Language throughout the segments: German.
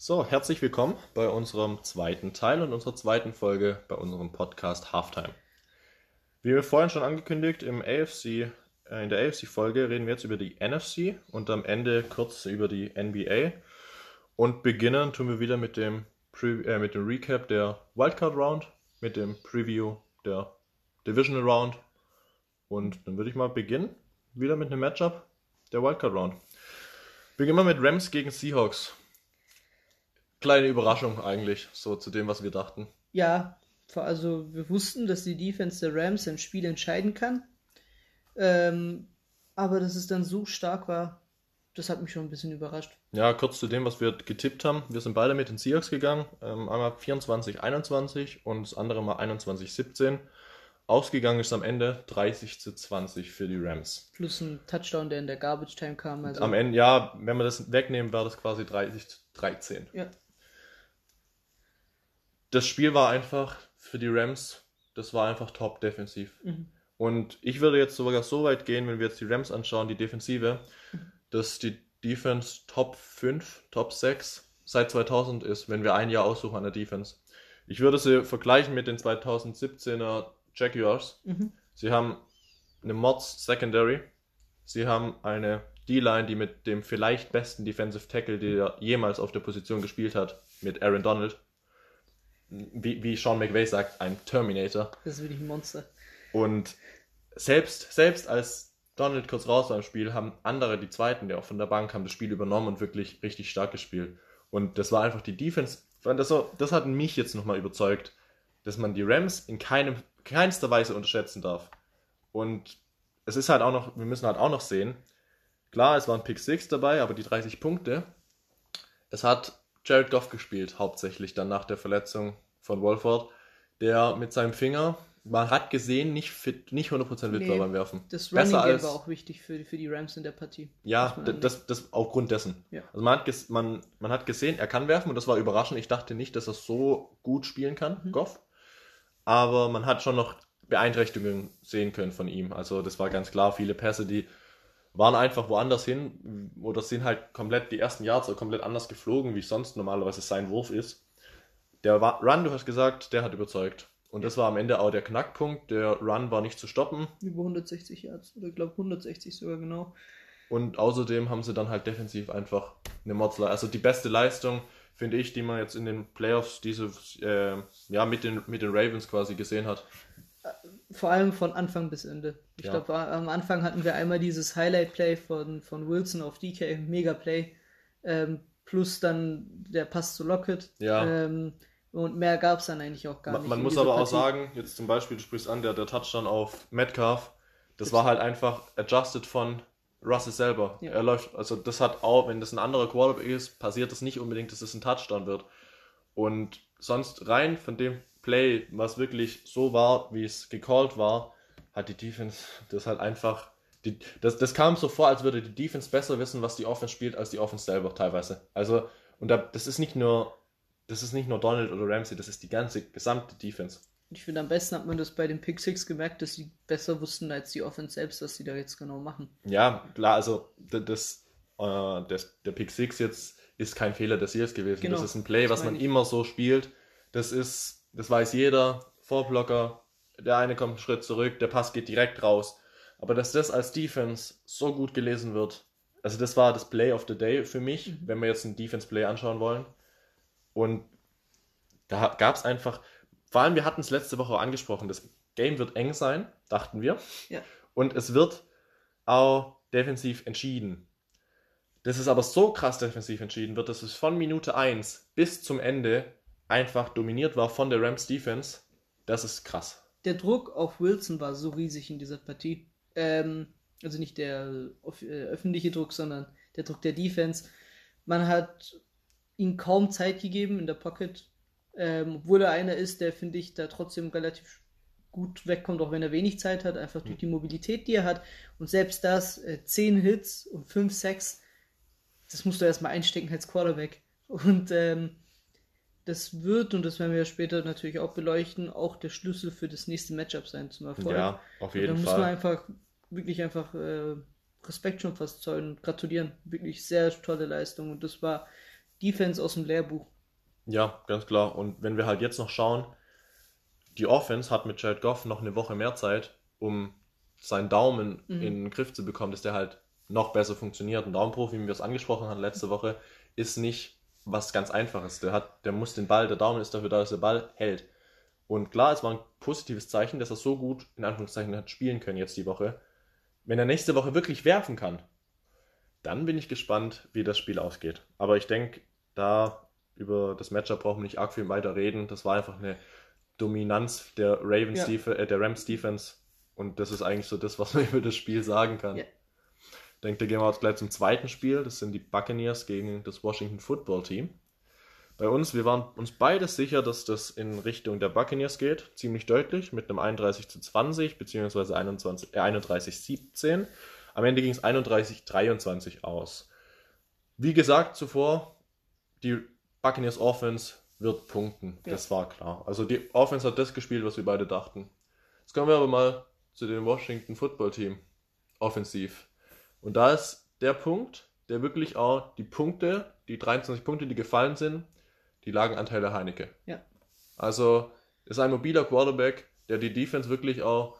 So, herzlich willkommen bei unserem zweiten Teil und unserer zweiten Folge bei unserem Podcast Halftime. Wie wir vorhin schon angekündigt, im AFC, äh, in der AFC-Folge reden wir jetzt über die NFC und am Ende kurz über die NBA. Und beginnen tun wir wieder mit dem, Pre äh, mit dem Recap der Wildcard Round, mit dem Preview der Divisional Round. Und dann würde ich mal beginnen, wieder mit einem Matchup der Wildcard Round. Beginnen wir mit Rams gegen Seahawks kleine Überraschung eigentlich, so zu dem, was wir dachten. Ja, also wir wussten, dass die Defense der Rams ein Spiel entscheiden kann. Ähm, aber dass es dann so stark war, das hat mich schon ein bisschen überrascht. Ja, kurz zu dem, was wir getippt haben. Wir sind beide mit den Seahawks gegangen. Ähm, einmal 24-21 und das andere mal 21-17. Ausgegangen ist am Ende 30 zu 20 für die Rams. Plus ein Touchdown, der in der Garbage Time kam. Also am Ende, ja, wenn wir das wegnehmen, wäre das quasi 30 zu 13. Ja das Spiel war einfach für die Rams, das war einfach top defensiv. Mhm. Und ich würde jetzt sogar so weit gehen, wenn wir jetzt die Rams anschauen, die Defensive, dass die Defense Top 5, Top 6 seit 2000 ist, wenn wir ein Jahr aussuchen an der Defense. Ich würde sie vergleichen mit den 2017er Jaguars. Mhm. Sie haben eine Mods Secondary. Sie haben eine D-Line, die mit dem vielleicht besten Defensive Tackle, der jemals auf der Position gespielt hat, mit Aaron Donald, wie, wie Sean McVay sagt, ein Terminator. Das ist wirklich ein Monster. Und selbst, selbst als Donald kurz raus war im Spiel, haben andere, die Zweiten, der auch von der Bank haben, das Spiel übernommen und wirklich richtig stark gespielt. Und das war einfach die Defense. Das, so, das hat mich jetzt nochmal überzeugt, dass man die Rams in keinem, keinster Weise unterschätzen darf. Und es ist halt auch noch, wir müssen halt auch noch sehen, klar, es waren Pick 6 dabei, aber die 30 Punkte, es hat Jared Goff gespielt, hauptsächlich dann nach der Verletzung von Wolford, der mit seinem Finger, man hat gesehen, nicht fit, nicht 100% fit nee, war beim Werfen. Das Running Besser als, war auch wichtig für, für die Rams in der Partie. Ja, das, das aufgrund dessen. Ja. Also man hat, man, man hat gesehen, er kann werfen und das war überraschend. Ich dachte nicht, dass er so gut spielen kann, mhm. Goff. Aber man hat schon noch Beeinträchtigungen sehen können von ihm. Also das war ganz klar, viele Pässe, die waren einfach woanders hin oder sind halt komplett die ersten Yards komplett anders geflogen, wie sonst normalerweise sein Wurf ist. Der Run, du hast gesagt, der hat überzeugt. Und das war am Ende auch der Knackpunkt. Der Run war nicht zu stoppen. Über 160 Yards, oder ich glaube 160 sogar genau. Und außerdem haben sie dann halt defensiv einfach eine Motzler. Also die beste Leistung, finde ich, die man jetzt in den Playoffs diese, äh, ja, mit den, mit den Ravens quasi gesehen hat vor allem von Anfang bis Ende. Ich ja. glaube, am Anfang hatten wir einmal dieses Highlight-Play von, von Wilson auf DK, Mega-Play, ähm, plus dann der Pass zu Lockett. Ja. Ähm, und mehr gab es dann eigentlich auch gar man, nicht. Man muss aber Partie. auch sagen, jetzt zum Beispiel, du sprichst an, der, der Touchdown auf Metcalf, das war halt einfach adjusted von Russell selber. Ja. Er läuft, also das hat auch, wenn das ein anderer Quarterback ist, passiert das nicht unbedingt, dass es ein Touchdown wird. Und sonst rein von dem Play, was wirklich so war, wie es gecallt war, hat die Defense das halt einfach. Die, das, das kam so vor, als würde die Defense besser wissen, was die Offense spielt, als die Offense selber teilweise. Also, und da, das ist nicht nur, das ist nicht nur Donald oder Ramsey, das ist die ganze gesamte Defense. Ich finde, am besten hat man das bei den Pick Six gemerkt, dass sie besser wussten als die Offense selbst, was sie da jetzt genau machen. Ja, klar, also das, äh, das, der Pick Six jetzt ist kein Fehler des Seals gewesen. Genau, das ist ein Play, was man ich. immer so spielt. Das ist das weiß jeder. Vorblocker, der eine kommt einen Schritt zurück, der Pass geht direkt raus. Aber dass das als Defense so gut gelesen wird, also das war das Play of the Day für mich, mhm. wenn wir jetzt ein Defense-Play anschauen wollen. Und da gab es einfach, vor allem wir hatten es letzte Woche angesprochen, das Game wird eng sein, dachten wir. Ja. Und es wird auch defensiv entschieden. Das ist aber so krass defensiv entschieden wird, dass es von Minute 1 bis zum Ende einfach dominiert war von der Rams Defense, das ist krass. Der Druck auf Wilson war so riesig in dieser Partie. Ähm, also nicht der äh, öffentliche Druck, sondern der Druck der Defense. Man hat ihm kaum Zeit gegeben in der Pocket, ähm, obwohl er einer ist, der, finde ich, da trotzdem relativ gut wegkommt, auch wenn er wenig Zeit hat, einfach durch hm. die Mobilität, die er hat. Und selbst das, äh, 10 Hits und 5 Sacks, das musst du erstmal einstecken als Quarterback. Und ähm, das wird, und das werden wir ja später natürlich auch beleuchten, auch der Schlüssel für das nächste Matchup sein zum Erfolg. Ja, auf jeden Fall. Da muss man einfach, wirklich einfach äh, Respekt schon fast zollen, gratulieren. Wirklich sehr tolle Leistung. Und das war Defense aus dem Lehrbuch. Ja, ganz klar. Und wenn wir halt jetzt noch schauen, die Offense hat mit Jared Goff noch eine Woche mehr Zeit, um seinen Daumen mhm. in den Griff zu bekommen, dass der halt noch besser funktioniert. Ein Daumenprofi, wie wir es angesprochen haben letzte Woche, ist nicht was ganz Einfaches. Der hat, der muss den Ball, der Daumen ist dafür da, dass der Ball hält. Und klar, es war ein positives Zeichen, dass er so gut in Anführungszeichen hat spielen können jetzt die Woche. Wenn er nächste Woche wirklich werfen kann, dann bin ich gespannt, wie das Spiel ausgeht. Aber ich denke, da über das Matchup brauchen wir nicht arg viel weiter reden. Das war einfach eine Dominanz der Ravens ja. äh, der Rams Defense. Und das ist eigentlich so das, was man über das Spiel sagen kann. Ja. Ich denke, da gehen wir jetzt gleich zum zweiten Spiel. Das sind die Buccaneers gegen das Washington Football Team. Bei uns, wir waren uns beide sicher, dass das in Richtung der Buccaneers geht. Ziemlich deutlich, mit einem 31 zu 20 bzw. 21, äh, 31 17. Am Ende ging es 31 23 aus. Wie gesagt zuvor, die Buccaneers Offense wird punkten. Ja. Das war klar. Also die Offense hat das gespielt, was wir beide dachten. Jetzt kommen wir aber mal zu dem Washington Football Team. Offensiv. Und da ist der Punkt, der wirklich auch die Punkte, die 23 Punkte, die gefallen sind, die Lagenanteile Heinecke. Ja. Also ist ein mobiler Quarterback, der die Defense wirklich auch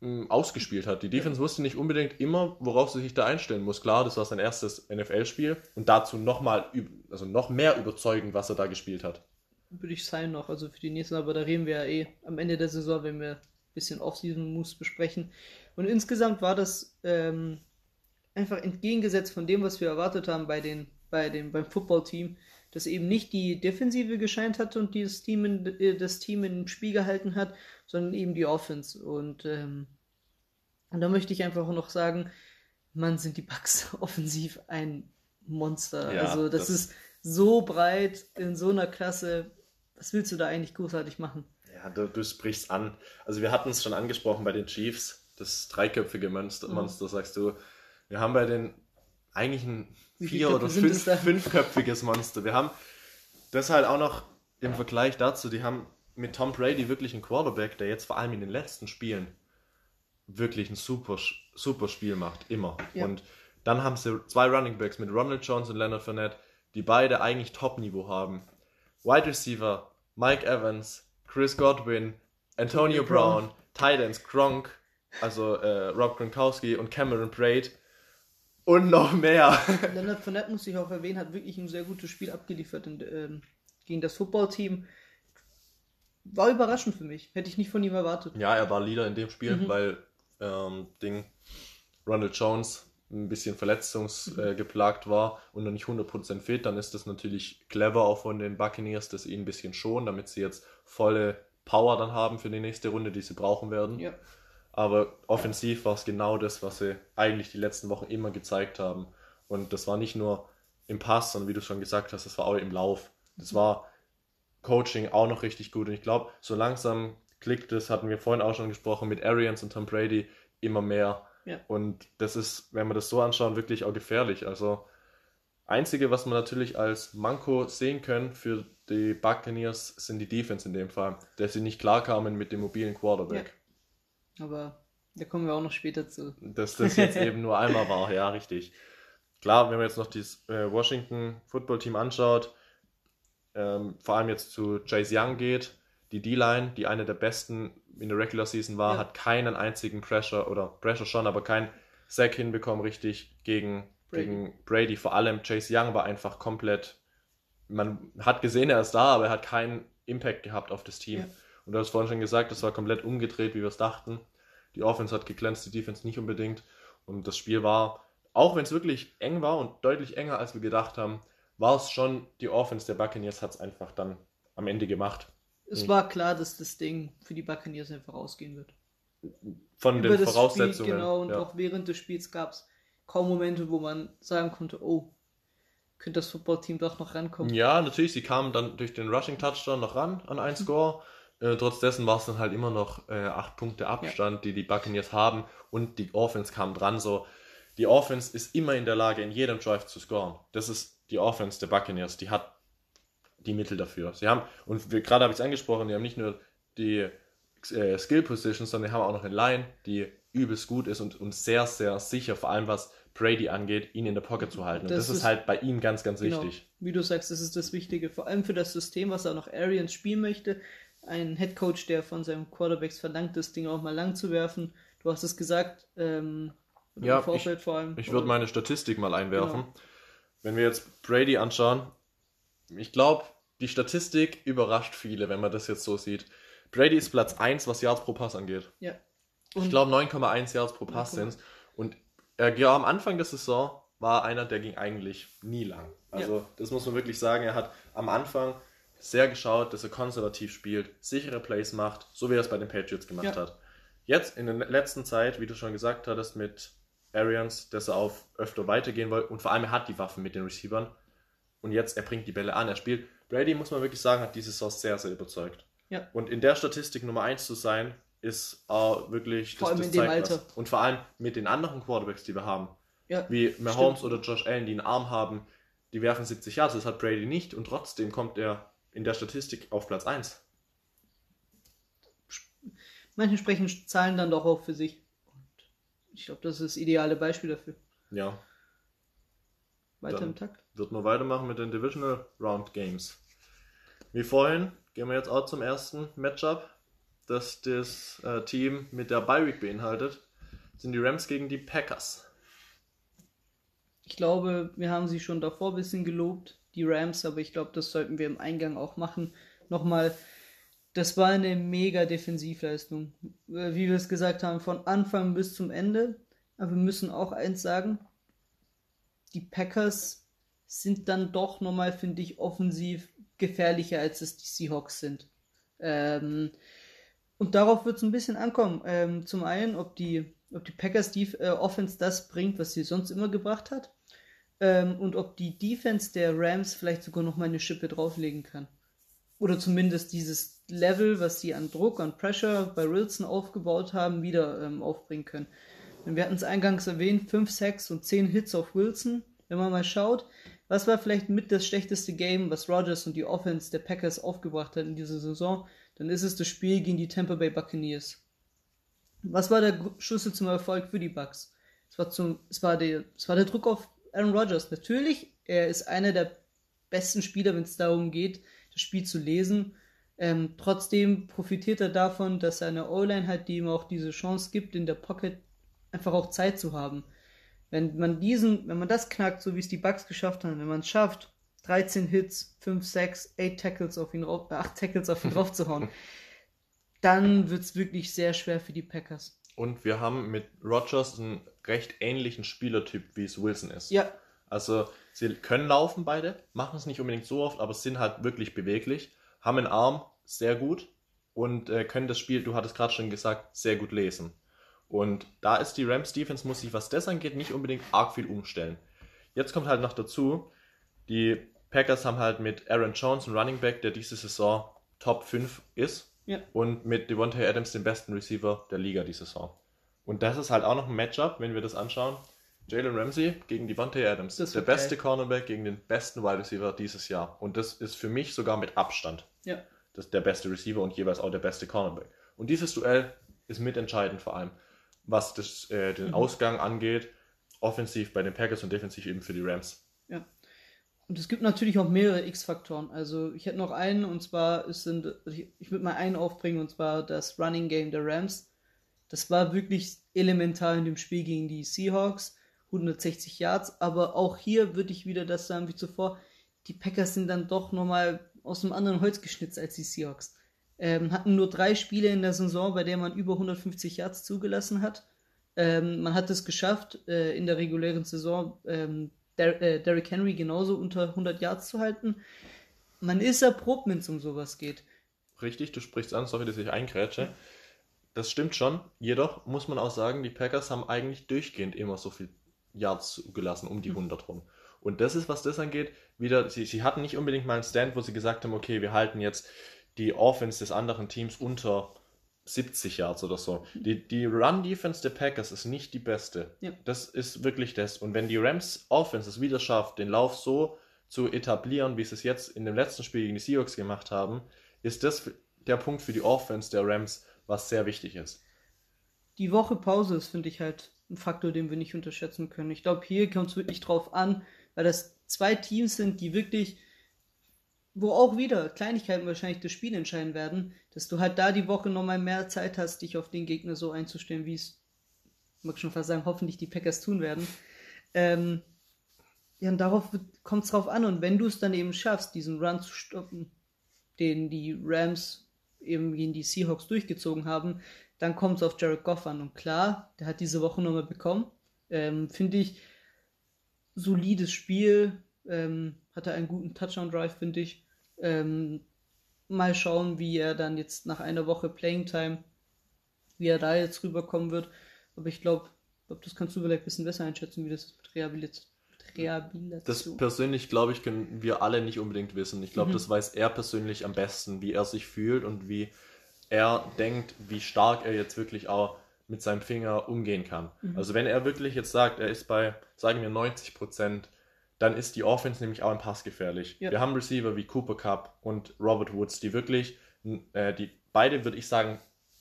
mh, hm, ausgespielt hat. Die Defense wusste nicht unbedingt immer, worauf sie sich da einstellen muss. Klar, das war sein erstes NFL-Spiel und dazu nochmal, also noch mehr überzeugend, was er da gespielt hat. Würde ich sein noch, also für die nächsten, aber da reden wir ja eh am Ende der Saison, wenn wir ein bisschen Off-Season-Moves besprechen. Und insgesamt war das ähm, einfach entgegengesetzt von dem, was wir erwartet haben bei den, bei den, beim Football-Team dass eben nicht die Defensive gescheint hat und dieses Team in, äh, das Team im Spiel gehalten hat, sondern eben die Offense. Und, ähm, und da möchte ich einfach noch sagen, man sind die Bucks offensiv ein Monster. Ja, also das, das, ist so breit in so einer Klasse. Was willst du da eigentlich großartig machen? Ja, du, du sprichst an. Also wir hatten es schon angesprochen bei den Chiefs, das dreiköpfige Monster, mhm. Monster sagst du. Wir haben bei den eigentlich ein vier- oder fünf, fünfköpfiges Monster. Wir haben das halt auch noch im Vergleich dazu, die haben mit Tom Brady wirklich einen Quarterback, der jetzt vor allem in den letzten Spielen wirklich ein super, super Spiel macht, immer. Ja. Und dann haben sie zwei Running Backs mit Ronald Jones und Leonard Fournette, die beide eigentlich Top-Niveau haben. Wide Receiver, Mike Evans, Chris Godwin, Antonio Brown, Titans, Gronk, also äh, Rob Gronkowski und Cameron Braid und noch mehr. Leonard Fournette, muss ich auch erwähnen, hat wirklich ein sehr gutes Spiel abgeliefert in, ähm, gegen das Footballteam. War überraschend für mich. Hätte ich nicht von ihm erwartet. Ja, er war Leader in dem Spiel, mhm. weil ähm, Ding Ronald Jones ein bisschen verletzungsgeplagt äh, war und noch nicht 100% fit, dann ist das natürlich clever auch von den Buccaneers, dass sie ihn ein bisschen schonen, damit sie jetzt volle Power dann haben für die nächste Runde, die sie brauchen werden. Ja. Aber offensiv war es genau das, was sie eigentlich die letzten Wochen immer gezeigt haben. Und das war nicht nur im Pass, sondern wie du schon gesagt hast, das war auch im Lauf. Das war Coaching auch noch richtig gut. Und ich glaube, so langsam klickt es, hatten wir vorhin auch schon gesprochen, mit Arians und Tom Brady immer mehr. Ja. Und das ist, wenn wir das so anschauen, wirklich auch gefährlich. Also, einzige, was man natürlich als Manko sehen können für die Buccaneers, sind die Defense in dem Fall, dass sie nicht klarkamen mit dem mobilen Quarterback. Ja. Aber da kommen wir auch noch später zu. Dass das jetzt eben nur einmal war, ja, richtig. Klar, wenn man jetzt noch das äh, Washington Football Team anschaut, ähm, vor allem jetzt zu Chase Young geht, die D-Line, die eine der besten in der Regular Season war, ja. hat keinen einzigen Pressure oder Pressure schon, aber kein Sack hinbekommen richtig gegen Brady. gegen Brady. Vor allem Chase Young war einfach komplett, man hat gesehen, er ist da, aber er hat keinen Impact gehabt auf das Team. Ja. Und du hast vorhin schon gesagt, das war komplett umgedreht, wie wir es dachten. Die Offense hat geglänzt, die Defense nicht unbedingt. Und das Spiel war, auch wenn es wirklich eng war und deutlich enger, als wir gedacht haben, war es schon die Offense der Buccaneers hat es einfach dann am Ende gemacht. Es und war klar, dass das Ding für die Buccaneers einfach ausgehen wird. Von Über den Voraussetzungen. Spiel, genau, und ja. auch während des Spiels gab es kaum Momente, wo man sagen konnte, oh, könnte das Footballteam doch noch rankommen. Ja, natürlich, sie kamen dann durch den Rushing Touchdown noch ran an einen Score. Äh, trotz dessen war es dann halt immer noch äh, acht Punkte Abstand, ja. die die Buccaneers haben und die Offense kam dran. So, die Offense ist immer in der Lage, in jedem Drive zu scoren. Das ist die Offense der Buccaneers. Die hat die Mittel dafür. Sie haben, und gerade habe ich es angesprochen, die haben nicht nur die äh, Skill Positions, sondern die haben auch noch eine Line, die übelst gut ist und, und sehr, sehr sicher, vor allem was Brady angeht, ihn in der Pocket zu halten. Das, Das das ist, ist- halt bei ihm ganz, ganz Genau. wichtig. Wie du sagst, das ist das Wichtige. Vor allem für das System, was er noch Arians spielen möchte. Ein Headcoach, der von seinem Quarterbacks verlangt, das Ding auch mal lang zu werfen. Du hast es gesagt, ähm, Ja, im Vorfeld vor allem. Ich würde meine Statistik mal einwerfen. Genau. Wenn wir jetzt Brady anschauen, ich glaube, die Statistik überrascht viele, wenn man das jetzt so sieht. Brady ist Platz 1, was Yards pro Pass angeht. Ja. Ich Und- glaube 9,1 Yards pro Pass Ja, sind Und er, ja, am Anfang der Saison war einer, der ging eigentlich nie lang. Also das muss man wirklich sagen. Er hat am Anfang sehr geschaut, dass er konservativ spielt, sichere Plays macht, so wie er es bei den Patriots gemacht Ja. hat. Jetzt in der letzten Zeit, wie du schon gesagt hattest, mit Arians, dass er auf öfter weitergehen wollte und vor allem er hat die Waffen mit den Receivern und jetzt er bringt die Bälle an, er spielt. Brady, muss man wirklich sagen, hat diese Saison sehr, sehr überzeugt. Ja. Und in der Statistik Nummer 1 zu sein, ist auch wirklich Vor allem in dem Alter. was. Und vor allem mit den anderen Quarterbacks, die wir haben, ja. wie Mahomes oder Josh Allen, die einen Arm haben, die werfen 70 Yards, das hat Brady nicht und trotzdem kommt er in der Statistik auf Platz 1. Manche sprechen Zahlen dann doch auch für sich. Und ich glaube, das ist das ideale Beispiel dafür. Ja, Weiter Dann- im Takt. wird man weitermachen mit den Divisional Round Games. Wie vorhin gehen wir jetzt auch zum ersten Matchup, das das äh, Team mit der Bye Week beinhaltet. Das sind die Rams gegen die Packers. Ich glaube, wir haben sie schon davor ein bisschen gelobt, die Rams, aber ich glaube, das sollten wir im Eingang auch machen. Nochmal, das war eine mega Defensivleistung. Äh, Wie wir es gesagt haben, von Anfang bis zum Ende. Aber wir müssen auch eins sagen, die Packers sind dann doch nochmal, finde ich, offensiv gefährlicher, als es die Seahawks sind. Ähm, und darauf wird es ein bisschen ankommen. Ähm, zum einen, ob die, ob die Packers die äh, Offense das bringt, was sie sonst immer gebracht hat. Ähm, und ob die Defense der Rams vielleicht sogar noch mal eine Schippe drauflegen kann. Oder zumindest dieses Level, was sie an Druck, an Pressure bei Wilson aufgebaut haben, wieder ähm, aufbringen können. Denn wir hatten es eingangs erwähnt, 5 Sacks und 10 Hits auf Wilson. Wenn man mal schaut, was war vielleicht mit das schlechteste Game, was Rodgers und die Offense der Packers aufgebracht hat in dieser Saison, dann ist es das Spiel gegen die Tampa Bay Buccaneers. Was war der Schlüssel zum Erfolg für die Bucks? Es war, zum, es, war der, es war der Druck auf Aaron Rodgers. Natürlich, er ist einer der besten Spieler, wenn es darum geht, das Spiel zu lesen. Ähm, trotzdem profitiert er davon, dass seine O-Line hat, die ihm auch diese Chance gibt, in der Pocket einfach auch Zeit zu haben. Wenn man diesen, wenn man das knackt, so wie es die Bucks geschafft haben, wenn man es schafft, 13 Hits, 5 Sacks, 8 Tackles auf ihn drauf, 8 Tackles auf ihn draufzuhauen, dann wird es wirklich sehr schwer für die Packers. Und wir haben mit Rogers einen recht ähnlichen Spielertyp, wie es Wilson ist. Ja, Also sie können laufen beide, machen es nicht unbedingt so oft, aber sind halt wirklich beweglich, haben einen Arm sehr gut und äh, können das Spiel, du hattest gerade schon gesagt, sehr gut lesen. Und da ist die Rams Defense, muss sich, was das angeht, nicht unbedingt arg viel umstellen. Jetzt kommt halt noch dazu, die Packers haben halt mit Aaron Jones einen Running Back, der diese Saison Top 5 ist. Ja. Und mit Devontae Adams den besten Receiver der Liga diese Saison. Und das ist halt auch noch ein Matchup, wenn wir das anschauen. Jalen Ramsey gegen Devontae Adams. Das der wird beste. Cornerback gegen den besten Wide Receiver dieses Jahr. Und das ist für mich sogar mit Abstand ja. das, der beste Receiver und jeweils auch der beste Cornerback. Und dieses Duell ist mitentscheidend vor allem, was das, äh, den Ausgang angeht, offensiv bei den Packers und defensiv eben für die Rams. Und es gibt natürlich auch mehrere X-Faktoren. Also ich hätte noch einen und zwar es sind, ich, ich würde mal einen aufbringen und zwar das Running Game der Rams. Das war wirklich elementar in dem Spiel gegen die Seahawks. 160 Yards, aber auch hier würde ich wieder das sagen wie zuvor. Die Packers sind dann doch nochmal aus einem anderen Holz geschnitzt als die Seahawks. Ähm, hatten nur drei Spiele in der Saison, bei der man über 150 Yards zugelassen hat. Ähm, man hat es geschafft, äh, in der regulären Saison ähm, Der äh, Derrick Henry genauso unter 100 Yards zu halten. Man ist erprobt, wenn es um sowas geht. Richtig, du sprichst an, sorry, dass ich eingrätsche. Das stimmt schon. Jedoch muss man auch sagen, die Packers haben eigentlich durchgehend immer so viel Yards zugelassen, um die 100 rum. Und das ist, was das angeht, wieder, sie, sie hatten nicht unbedingt mal einen Stand, wo sie gesagt haben, okay, wir halten jetzt die Offense des anderen Teams unter 70 Yards oder so. Die, die Run-Defense der Packers ist nicht die beste. Ja. Das ist wirklich das. Und wenn die Rams Offense es wieder schafft, den Lauf so zu etablieren, wie sie es jetzt in dem letzten Spiel gegen die Seahawks gemacht haben, ist das der Punkt für die Offense der Rams, was sehr wichtig ist. die Woche Pause ist, finde ich halt ein Faktor, den wir nicht unterschätzen können. Ich glaube, hier kommt es wirklich drauf an, weil das zwei Teams sind, die wirklich, wo auch wieder Kleinigkeiten wahrscheinlich das Spiel entscheiden werden, dass du halt da die Woche nochmal mehr Zeit hast, dich auf den Gegner so einzustellen, wie es, mag schon fast sagen, hoffentlich die Packers tun werden. Ähm, ja, und darauf kommt es drauf an. Und wenn du es dann eben schaffst, diesen Run zu stoppen, den die Rams eben gegen die Seahawks durchgezogen haben, dann kommt es auf Jared Goff an. Und klar, der hat diese Woche nochmal bekommen. Ähm, finde ich, solides Spiel. Ähm, hatte einen guten Touchdown-Drive, finde ich. Ähm, mal schauen, wie er dann jetzt nach einer Woche Playing Time, wie er da jetzt rüberkommen wird. Aber ich glaube, glaub, das kannst du vielleicht ein bisschen besser einschätzen, wie das mit Rehabilitation. Rehabilitation. Das persönlich, glaube ich, können wir alle nicht unbedingt wissen. Ich glaube, mhm. das weiß er persönlich am besten, wie er sich fühlt und wie er denkt, wie stark er jetzt wirklich auch mit seinem Finger umgehen kann. Mhm. Also wenn er wirklich jetzt sagt, er ist bei, sagen wir, 90 Prozent, dann ist die Offense nämlich auch im Pass gefährlich. Ja. Wir haben Receiver wie Cooper Cup und Robert Woods, die wirklich, äh, die beide, würde ich sagen,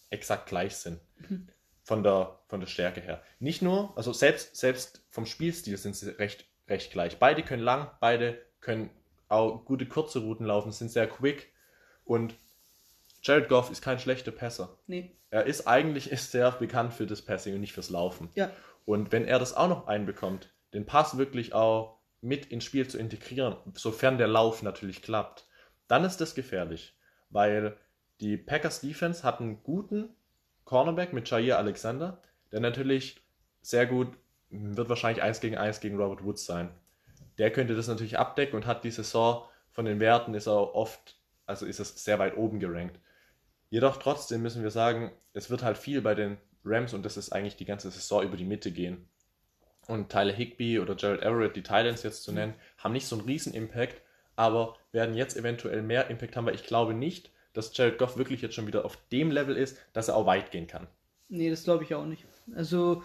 exakt gleich sind. Mhm. Von der, von der Stärke her. Nicht nur, also selbst, selbst vom Spielstil sind sie recht, recht gleich. Beide können lang, beide können auch gute kurze Routen laufen, sind sehr quick und Jared Goff ist kein schlechter Passer. Nee. Er ist eigentlich ist sehr bekannt für das Passing und nicht fürs Laufen. Ja. Und wenn er das auch noch einbekommt, den Pass wirklich auch mit ins Spiel zu integrieren, sofern der Lauf natürlich klappt, dann ist das gefährlich. Weil die Packers Defense hat einen guten Cornerback mit Jair Alexander, der natürlich sehr gut, wird wahrscheinlich 1 gegen 1 gegen Robert Woods sein. Der könnte das natürlich abdecken und hat die Saison von den Werten ist er oft, also ist es sehr weit oben gerankt. Jedoch trotzdem müssen wir sagen, es wird halt viel bei den Rams und das ist eigentlich die ganze Saison über die Mitte gehen. Und Tyler Higby oder Gerald Everett, die Thailands jetzt zu nennen, haben nicht so einen riesen Impact, aber werden jetzt eventuell mehr Impact haben, weil ich glaube nicht, dass Jared Goff wirklich jetzt schon wieder auf dem Level ist, dass er auch weit gehen kann. Nee, das glaube ich auch nicht. Also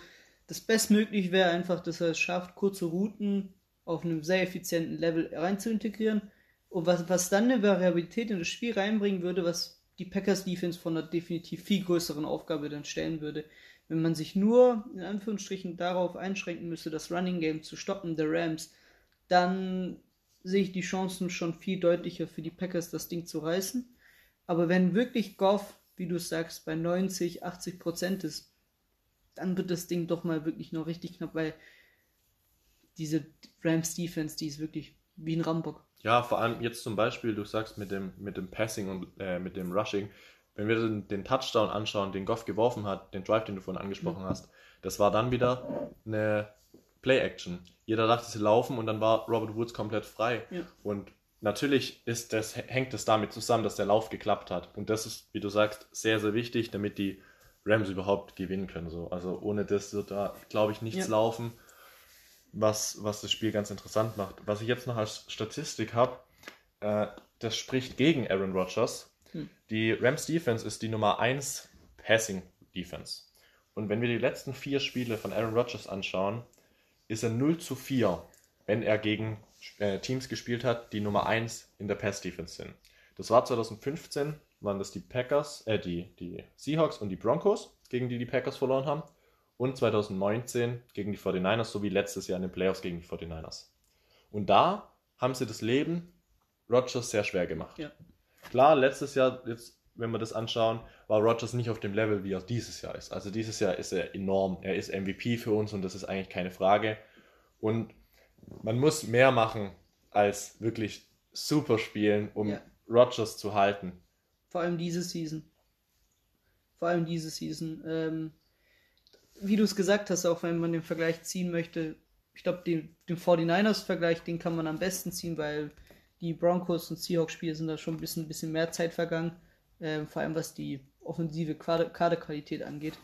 das Bestmögliche wäre einfach, dass er es schafft, kurze Routen auf einem sehr effizienten Level rein zu integrieren. Und was, was dann eine Variabilität in das Spiel reinbringen würde, was die Packers Defense von einer definitiv viel größeren Aufgabe dann stellen würde. Wenn man sich nur in Anführungsstrichen darauf einschränken müsste, das Running Game zu stoppen der Rams, dann sehe ich die Chancen schon viel deutlicher für die Packers, das Ding zu reißen. Aber wenn wirklich Goff, wie du sagst, bei 90, 80 Prozent ist, dann wird das Ding doch mal wirklich noch richtig knapp, weil diese Rams Defense, die ist wirklich wie ein Rambock. Ja, vor allem jetzt zum Beispiel, du sagst mit dem, mit dem Passing und äh, mit dem Rushing, wenn wir den, den, Touchdown anschauen, den Goff geworfen hat, den Drive, den du vorhin angesprochen mhm. hast, das war dann wieder eine Play-Action. Jeder dachte, sie laufen und dann war Robert Woods komplett frei. Ja. Und natürlich ist das, hängt es damit zusammen, dass der Lauf geklappt hat. Und das ist, wie du sagst, sehr, sehr wichtig, damit die Rams überhaupt gewinnen können. So. Also ohne das wird da, glaube ich, nichts ja. laufen was, was das Spiel ganz interessant macht. Was ich jetzt noch als Statistik habe, äh, das spricht gegen Aaron Rodgers. Hm. Die Rams Defense ist die Nummer 1 Passing Defense. Und wenn wir die letzten vier Spiele von Aaron Rodgers anschauen, ist er 0 zu 4, wenn er gegen äh, Teams gespielt hat, die Nummer 1 in der Pass Defense sind. Das war 2015, waren das die Packers, äh, die, die Seahawks und die Broncos, gegen die die Packers verloren haben und 2019 gegen die 49ers sowie letztes Jahr in den Playoffs gegen die 49ers. Und da haben sie das Leben Rodgers sehr schwer gemacht. Ja. Klar, letztes Jahr, jetzt, wenn wir das anschauen, war Rodgers nicht auf dem Level, wie er dieses Jahr ist. Also dieses Jahr ist er enorm. Er ist MVP für uns und das ist eigentlich keine Frage. Und man muss mehr machen als wirklich super spielen, um ja. Rodgers zu halten. Vor allem diese Season. Vor allem diese Season. Ähm, wie du es gesagt hast, auch wenn man den Vergleich ziehen möchte, ich glaube, den, den 49ers-Vergleich, den kann man am besten ziehen, weil die Broncos und Seahawks-Spiele sind da schon ein bisschen, bisschen mehr Zeit vergangen, äh, vor allem was die offensive Kaderqualität angeht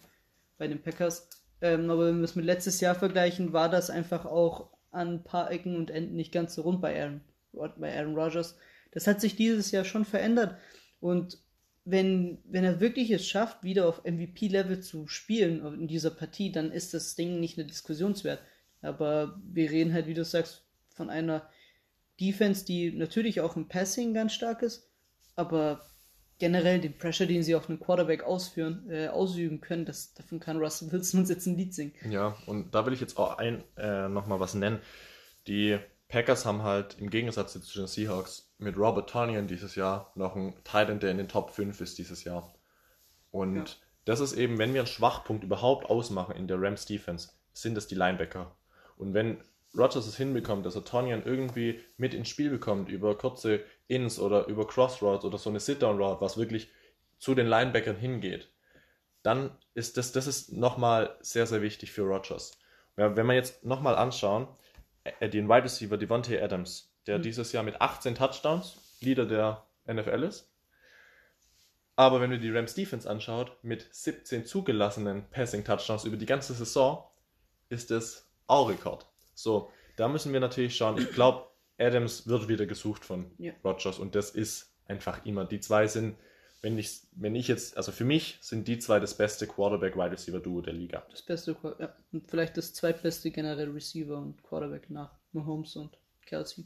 bei den Packers. Ähm, aber wenn wir es mit letztes Jahr vergleichen, war das einfach auch an ein paar Ecken und Enden nicht ganz so rund bei Aaron, bei Aaron Rodgers. Das hat sich dieses Jahr schon verändert. Und wenn, wenn er wirklich es schafft, wieder auf MVP-Level zu spielen in dieser Partie, dann ist das Ding nicht eine Diskussionswert. Aber wir reden halt, wie du sagst, von einer Defense, die natürlich auch im Passing ganz stark ist, aber generell den Pressure, den sie auf einen Quarterback ausführen, äh, ausüben können, das, davon kann Russell Wilson uns jetzt ein Lied singen. Ja, und da will ich jetzt auch ein, äh, nochmal was nennen. Die Packers haben halt im Gegensatz zu den Seahawks mit Robert Tonyan dieses Jahr noch einen Titan, der in den Top 5 ist dieses Jahr. Und ja. das ist eben, wenn wir einen Schwachpunkt überhaupt ausmachen in der Rams Defense, sind es die Linebacker. Und wenn Rogers es hinbekommt, dass er Tonyan irgendwie mit ins Spiel bekommt über kurze Ins oder über Crossroads oder so eine Sit-Down-Route, was wirklich zu den Linebackern hingeht, dann ist das, das ist nochmal sehr, sehr wichtig für Rogers. Ja, wenn wir jetzt nochmal anschauen, den Wide Receiver Devontae Adams, der mhm. dieses Jahr mit 18 Touchdowns Leader der NFL ist. Aber wenn wir die Rams Defense anschaut, mit 17 zugelassenen Passing Touchdowns über die ganze Saison, ist es auch Rekord. So, da müssen wir natürlich schauen. Ich glaube, Adams wird wieder gesucht von ja. Rogers und das ist einfach immer. Die zwei sind, wenn ich, wenn ich jetzt, also für mich sind die zwei das beste Quarterback-Wide Receiver-Duo der Liga. Das beste, ja, und vielleicht das zweitbeste generell Receiver und Quarterback nach Mahomes und Kelsey.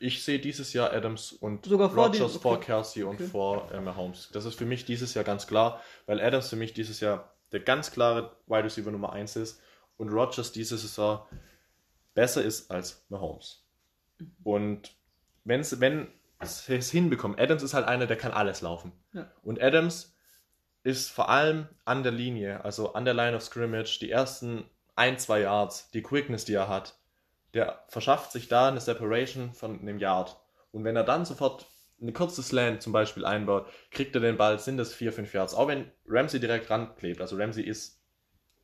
Ich sehe dieses Jahr Adams und Sogar vor Rogers okay. vor Kelsey und okay. vor äh, Mahomes. Das ist für mich dieses Jahr ganz klar, weil Adams für mich dieses Jahr der ganz klare Wide Receiver Nummer 1 ist und Rogers diese Saison besser ist als Mahomes. Und wenn's, wenn es hinbekommt, Adams ist halt einer, der kann alles laufen. Ja. Und Adams ist vor allem an der Linie, also an der Line of Scrimmage, die ersten ein, zwei Yards, die Quickness, die er hat, der verschafft sich da eine Separation von einem Yard. Und wenn er dann sofort eine kurze Slant zum Beispiel einbaut, kriegt er den Ball, sind das vier, fünf Yards. Auch wenn Ramsey direkt ranklebt. Also Ramsey ist,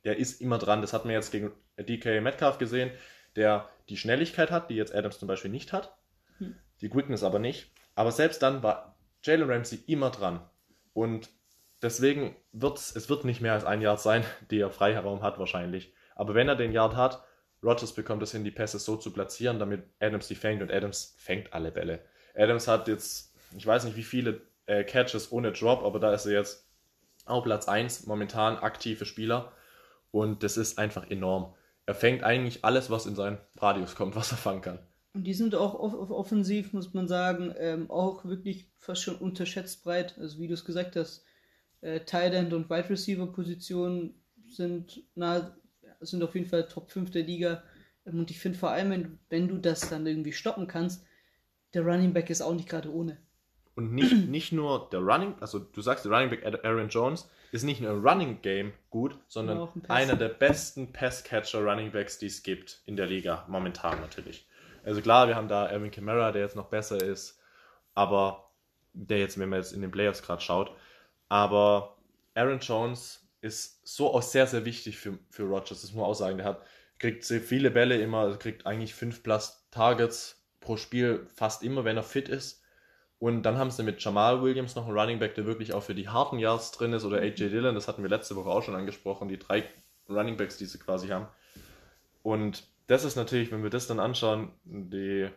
der ist immer dran. Das hat man jetzt gegen DK Metcalf gesehen der die Schnelligkeit hat, die jetzt Adams zum Beispiel nicht hat, hm. Die Quickness aber nicht. Aber selbst dann war Jalen Ramsey immer dran. Und deswegen wird es wird nicht mehr als ein Yard sein, die er Freiraum hat wahrscheinlich. Aber wenn er den Yard hat, Rogers bekommt es hin, die Pässe so zu platzieren, damit Adams die fängt und Adams fängt alle Bälle. Adams hat jetzt, ich weiß nicht wie viele äh, Catches ohne Drop, aber da ist er jetzt auf Platz 1 momentan aktive Spieler und das ist einfach enorm er fängt eigentlich alles, was in seinen Radius kommt, was er fangen kann. Und die sind auch off offensiv, muss man sagen, ähm, auch wirklich fast schon unterschätzt breit. Also wie du es gesagt hast, äh, Tight End und Wide Receiver Positionen sind, na, sind auf jeden Fall Top 5 der Liga. Ähm, und ich finde vor allem, wenn, wenn du das dann irgendwie stoppen kannst, der Running Back ist auch nicht gerade ohne. Und nicht, nicht nur der Running, also du sagst, der Running Back Aaron Jones ist nicht nur im Running Game gut, sondern ein einer der besten Pass-Catcher Running Backs, die es gibt in der Liga, momentan natürlich. Also klar, wir haben da Alvin Kamara, der jetzt noch besser ist, aber der jetzt, wenn man jetzt in den Playoffs gerade schaut, aber Aaron Jones ist so auch sehr, sehr wichtig für, für Rogers, das muss man auch sagen. Der hat, kriegt sehr viele Bälle immer, kriegt eigentlich 5 plus Targets pro Spiel, fast immer, wenn er fit ist und dann haben sie mit Jamal Williams noch einen Running Back, der wirklich auch für die harten Yards drin ist, oder AJ Dillon, das hatten wir letzte Woche auch schon angesprochen, die drei Running Backs, die sie quasi haben. Und das ist natürlich, wenn wir das dann anschauen, die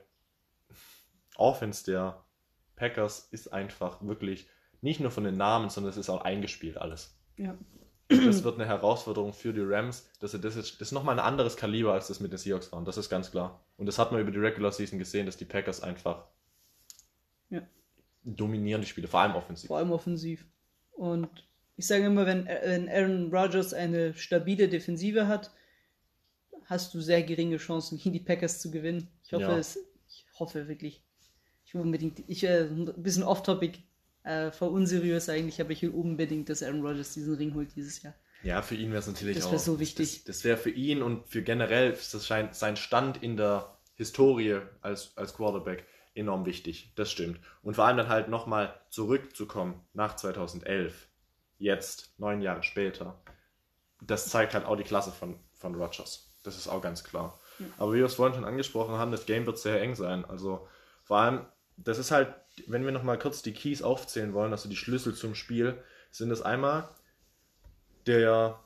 Offense der Packers ist einfach wirklich nicht nur von den Namen, sondern es ist auch eingespielt alles. Ja. Das wird eine Herausforderung für die Rams. Das ist, das ist nochmal ein anderes Kaliber, als das mit den Seahawks waren. Das ist ganz klar. Und das hat man über die Regular Season gesehen, dass die Packers einfach ja. Dominieren die Spiele, vor allem offensiv. Vor allem offensiv. Und ich sage immer, wenn, wenn Aaron Rodgers eine stabile Defensive hat, hast du sehr geringe Chancen, gegen die Packers zu gewinnen. Ich hoffe ja. es. Ich hoffe wirklich. Ich will unbedingt. Ich äh, ein bisschen off-topic, äh, voll unseriös eigentlich, aber ich will unbedingt, dass Aaron Rodgers diesen Ring holt dieses Jahr. Ja, für ihn wäre es natürlich das auch. Das wäre so wichtig. Das, das wäre für ihn und für generell das scheint, sein Stand in der Historie als, als Quarterback enorm wichtig, das stimmt. Und vor allem dann halt nochmal zurückzukommen nach 2011, jetzt, neun Jahre später, das zeigt halt auch die Klasse von, von Rogers. Das ist auch ganz klar. Ja. Aber wie wir es vorhin schon angesprochen haben, das Game wird sehr eng sein. Also vor allem, das ist halt, wenn wir nochmal kurz die Keys aufzählen wollen, also die Schlüssel zum Spiel, sind es einmal der,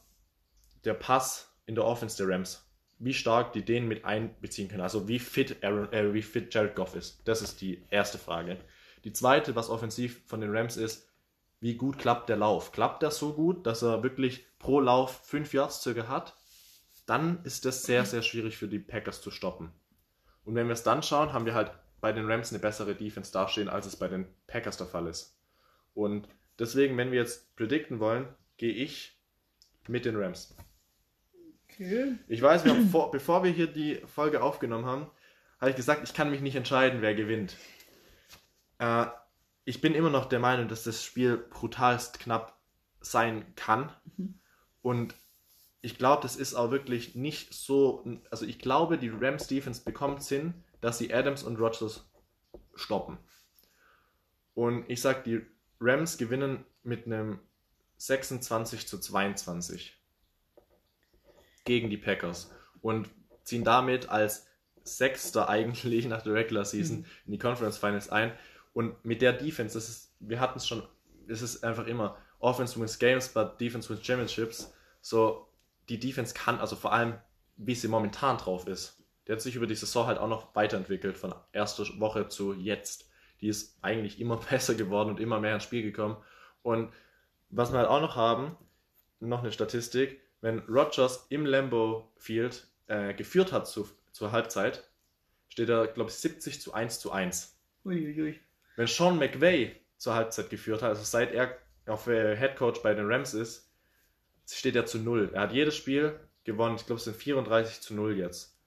der Pass in der Offense der Rams wie stark die den mit einbeziehen können. Also wie fit, Aaron, äh, wie fit Jared Goff ist. Das ist die erste Frage. Die zweite, was offensiv von den Rams ist, wie gut klappt der Lauf? Klappt das so gut, dass er wirklich pro Lauf 5 Yards circa hat? Dann ist das sehr, sehr schwierig für die Packers zu stoppen. Und wenn wir es dann schauen, haben wir halt bei den Rams eine bessere Defense dastehen, als es bei den Packers der Fall ist. Und deswegen, wenn wir jetzt predikten wollen, gehe ich mit den Rams. Okay. Ich weiß, wir haben vor, bevor wir hier die Folge aufgenommen haben, habe ich gesagt, ich kann mich nicht entscheiden, wer gewinnt. Äh, ich bin immer noch der Meinung, dass das Spiel brutalst knapp sein kann. Und ich glaube, das ist auch wirklich nicht so. Also ich glaube, die Rams Defense bekommt Sinn, dass sie Adams und Rodgers stoppen. Und ich sage, die Rams gewinnen mit einem 26 zu 22 gegen die Packers und ziehen damit als Sechster eigentlich nach der Regular Season in die Conference Finals ein. Und mit der Defense, das ist, wir hatten es schon, es ist einfach immer Offense wins Games, but Defense wins Championships. So, die Defense kann, also vor allem, wie sie momentan drauf ist, der hat sich über die Saison halt auch noch weiterentwickelt, von erster Woche zu jetzt. Die ist eigentlich immer besser geworden und immer mehr ins Spiel gekommen. Und was wir halt auch noch haben, noch eine Statistik, wenn Rogers im Lambo Field äh, geführt hat zu, zur Halbzeit, steht er, glaube ich, 70 zu 1 zu 1. Uiuiui. Wenn Sean McVay zur Halbzeit geführt hat, also seit er auf äh, Head Coach bei den Rams ist, steht er zu 0. Er hat jedes Spiel gewonnen, ich glaube, es sind 34 zu 0 jetzt,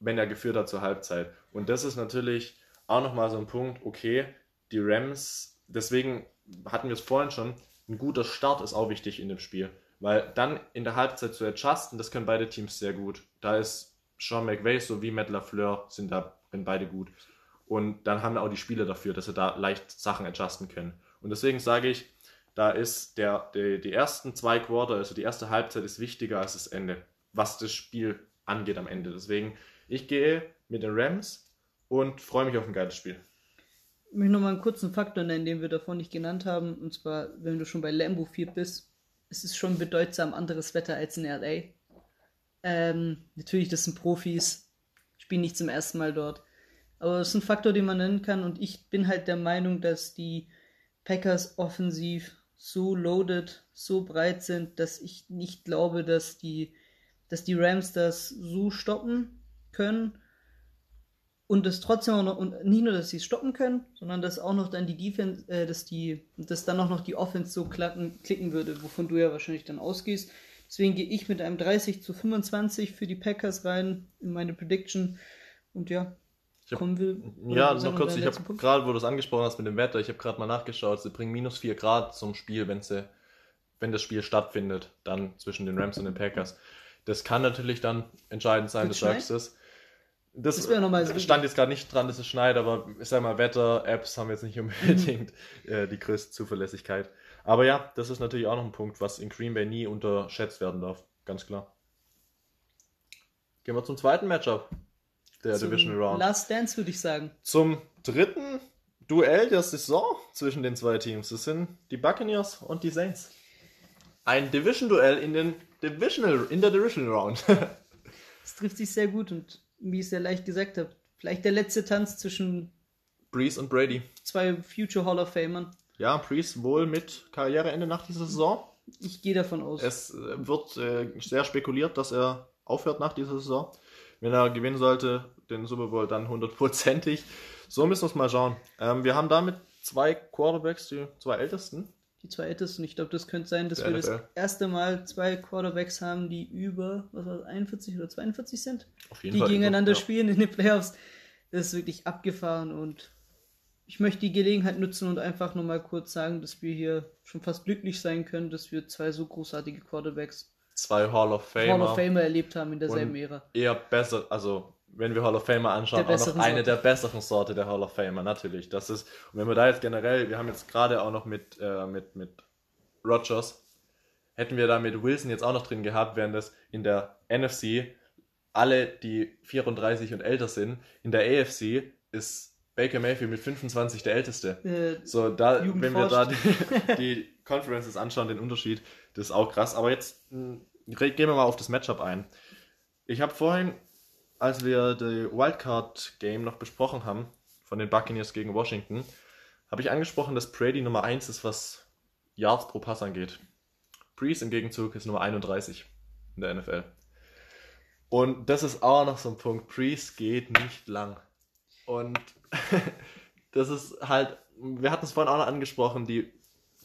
wenn er geführt hat zur Halbzeit. Und das ist natürlich auch nochmal so ein Punkt, okay, die Rams, deswegen hatten wir es vorhin schon, ein guter Start ist auch wichtig in dem Spiel. Weil dann in der Halbzeit zu adjusten, das können beide Teams sehr gut. Da ist Sean McVay sowie Matt LaFleur sind da beide gut. Und dann haben auch die Spieler dafür, dass sie da leicht Sachen adjusten können. Und deswegen sage ich, da ist der, der, die ersten zwei Quarter, also die erste Halbzeit ist wichtiger als das Ende, was das Spiel angeht am Ende. Deswegen, ich gehe mit den Rams und freue mich auf ein geiles Spiel. Ich möchte nochmal einen kurzen Faktor nennen, den wir davon nicht genannt haben. Und zwar, wenn du schon bei Lambo 4 bist, ist es schon bedeutsam anderes Wetter als in LA. Ähm, natürlich, das sind Profis, spielen nicht zum ersten Mal dort. Aber es ist ein Faktor, den man nennen kann. Und ich bin halt der Meinung, dass die Packers offensiv so loaded, so breit sind, dass ich nicht glaube, dass die, dass die Rams das so stoppen können. Und das trotzdem auch noch, und nicht nur, dass sie es stoppen können, sondern dass auch noch dann die Defense, äh, dass die, dass dann auch noch die Offense so klacken, klicken würde, wovon du ja wahrscheinlich dann ausgehst. Deswegen gehe ich mit einem 30 zu 25 für die Packers rein in meine Prediction. Und ja, hab, kommen wir. Ja, noch kurz, ich habe gerade, wo du es angesprochen hast mit dem Wetter, ich habe gerade mal nachgeschaut, sie bringen minus 4 Grad zum Spiel, wenn sie, wenn das Spiel stattfindet, dann zwischen den Rams und den Packers. Das kann natürlich dann entscheidend sein, du sagst es. Das, das nochmal so stand jetzt gerade nicht dran, dass es schneit, aber ich sag mal, Wetter-Apps haben jetzt nicht unbedingt äh, die größte Zuverlässigkeit. Aber ja, das ist natürlich auch noch ein Punkt, was in Green Bay nie unterschätzt werden darf. Ganz klar. Gehen wir zum zweiten Matchup der zum Divisional Round. Last Dance würde ich sagen. Zum dritten Duell der Saison zwischen den zwei Teams. Das sind die Buccaneers und die Saints. Ein Division-Duell in, den Divisional, in der Divisional Round. Es trifft sich sehr gut und wie ich es ja leicht gesagt habe, vielleicht der letzte Tanz zwischen Breeze und Brady. zwei Future Hall of Famern. Ja, Breeze wohl mit Karriereende nach dieser Saison. Ich gehe davon aus. Es äh, wird äh, sehr spekuliert, dass er aufhört nach dieser Saison. Wenn er gewinnen sollte, den Super Bowl dann hundertprozentig. So müssen wir es mal schauen. Ähm, wir haben damit zwei Quarterbacks, die zwei ältesten. die zwei Ältesten. Ich glaube, das könnte sein, dass Der wir das NFL. erste Mal zwei Quarterbacks haben, die über was war das, 41 oder 42 sind, Auf jeden die Fall. gegeneinander ja. spielen in den Playoffs. Das ist wirklich abgefahren und ich möchte die Gelegenheit nutzen und einfach nur mal kurz sagen, dass wir hier schon fast glücklich sein können, dass wir zwei so großartige Quarterbacks Zwei Hall of Famer. Hall of Famer erlebt haben in derselben Ära. Eher besser, also wenn wir Hall of Famer anschauen, auch noch eine Sorte. der besseren Sorte der Hall of Famer, natürlich. Das ist, und wenn wir da jetzt generell, wir haben jetzt gerade auch noch mit, äh, mit, mit Rogers, hätten wir da mit Wilson jetzt auch noch drin gehabt, wären das in der NFC alle, die 34 und älter sind. In der AFC ist Baker Mayfield mit 25 der älteste. Äh, So, da, wenn wir da die, die Conferences anschauen, den Unterschied, das ist auch krass. Aber jetzt mh, re- gehen wir mal auf das Matchup ein. Ich habe vorhin, als wir die Wildcard-Game noch besprochen haben, von den Buccaneers gegen Washington, habe ich angesprochen, dass Brady Nummer 1 ist, was Yards pro Pass angeht. Breeze im Gegenzug ist Nummer 31 in der NFL. Und das ist auch noch so ein Punkt. Breeze geht nicht lang. Und das ist halt, wir hatten es vorhin auch noch angesprochen, die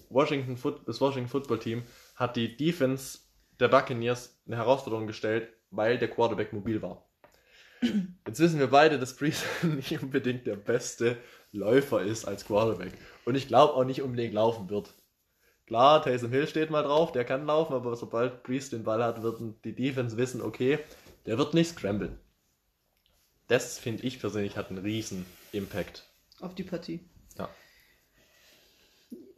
Washington, Foot, das Washington Football Team hat die Defense der Buccaneers eine Herausforderung gestellt, weil der Quarterback mobil war. Jetzt wissen wir beide, dass Brees nicht unbedingt der beste Läufer ist als Quarterback. Und ich glaube auch nicht unbedingt laufen wird. Klar, Taysom Hill steht mal drauf, der kann laufen, aber sobald Brees den Ball hat, wird die Defense wissen, okay, der wird nicht scramblen. Das finde ich persönlich hat einen riesen Impact. Auf die Partie.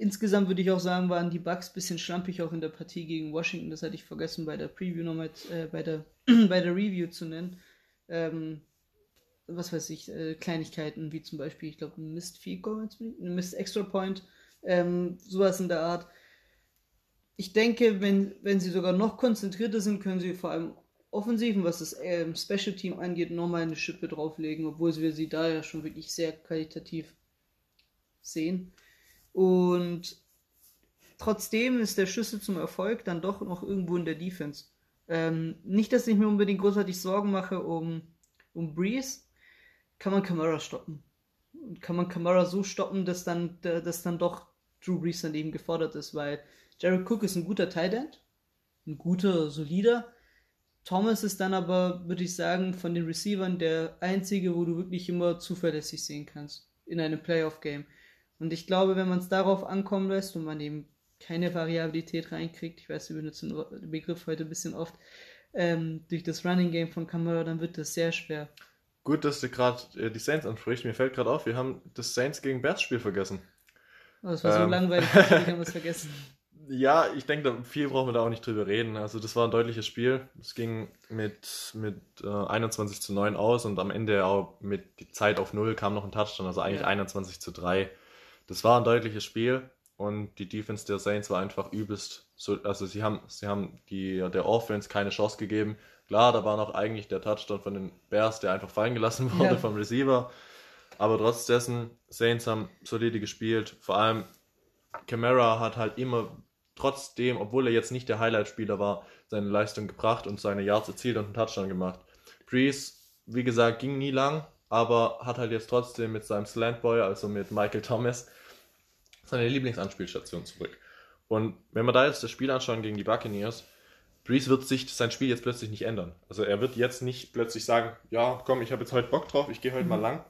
Insgesamt würde ich auch sagen, waren die Bucks ein bisschen schlampig auch in der Partie gegen Washington. Das hatte ich vergessen bei der Preview nochmal, äh, bei, der, bei der Review zu nennen. Ähm, was weiß ich, äh, Kleinigkeiten wie zum Beispiel, ich glaube, ein Mist ein Mist Extra Point, ähm, sowas in der Art. Ich denke, wenn, wenn sie sogar noch konzentrierter sind, können sie vor allem offensiv und was das ähm, Special Team angeht, nochmal eine Schippe drauflegen, obwohl wir sie da ja schon wirklich sehr qualitativ sehen. Und trotzdem ist der Schlüssel zum Erfolg dann doch noch irgendwo in der Defense. Ähm, nicht, dass ich mir unbedingt großartig Sorgen mache um, um Breeze. Kann man Camara stoppen. Und kann man Camara so stoppen, dass dann, dass dann doch Drew Brees dann eben gefordert ist, weil Jared Cook ist ein guter Tight End. Ein guter, solider. Thomas ist dann aber, würde ich sagen, von den Receivern der einzige, wo du wirklich immer zuverlässig sehen kannst in einem Playoff-Game. Und ich glaube, wenn man es darauf ankommen lässt und man eben keine Variabilität reinkriegt, ich weiß, wir benutzen den Begriff heute ein bisschen oft, ähm, durch das Running Game von Kamara, dann wird das sehr schwer. Gut, dass du gerade äh, die Saints ansprichst. Mir fällt gerade auf, wir haben das Saints gegen Bears Spiel vergessen. Oh, das war so ähm. langweilig, ich haben es vergessen. Ja, ich denke, viel brauchen wir da auch nicht drüber reden. Also das war ein deutliches Spiel. Es ging mit, mit äh, 21 zu 9 aus und am Ende auch mit die Zeit auf 0 kam noch ein Touchdown, also eigentlich ja. 21 zu 3. Das war ein deutliches Spiel und die Defense der Saints war einfach übelst. So, also sie haben, sie haben die, der Offense keine Chance gegeben. Klar, da war noch eigentlich der Touchdown von den Bears, der einfach fallen gelassen wurde ja. vom Receiver. Aber trotz dessen, Saints haben solide gespielt. Vor allem Camara hat halt immer trotzdem, obwohl er jetzt nicht der Highlight-Spieler war, seine Leistung gebracht und seine Yards erzielt und einen Touchdown gemacht. Breeze, wie gesagt, ging nie lang, aber hat halt jetzt trotzdem mit seinem Slantboy, also mit Michael Thomas, seine Lieblingsanspielstation zurück. Und wenn wir da jetzt das Spiel anschauen gegen die Buccaneers, Breeze wird sich sein Spiel jetzt plötzlich nicht ändern. Also er wird jetzt nicht plötzlich sagen, ja, komm, ich habe jetzt heute Bock drauf, ich gehe heute mhm. mal lang.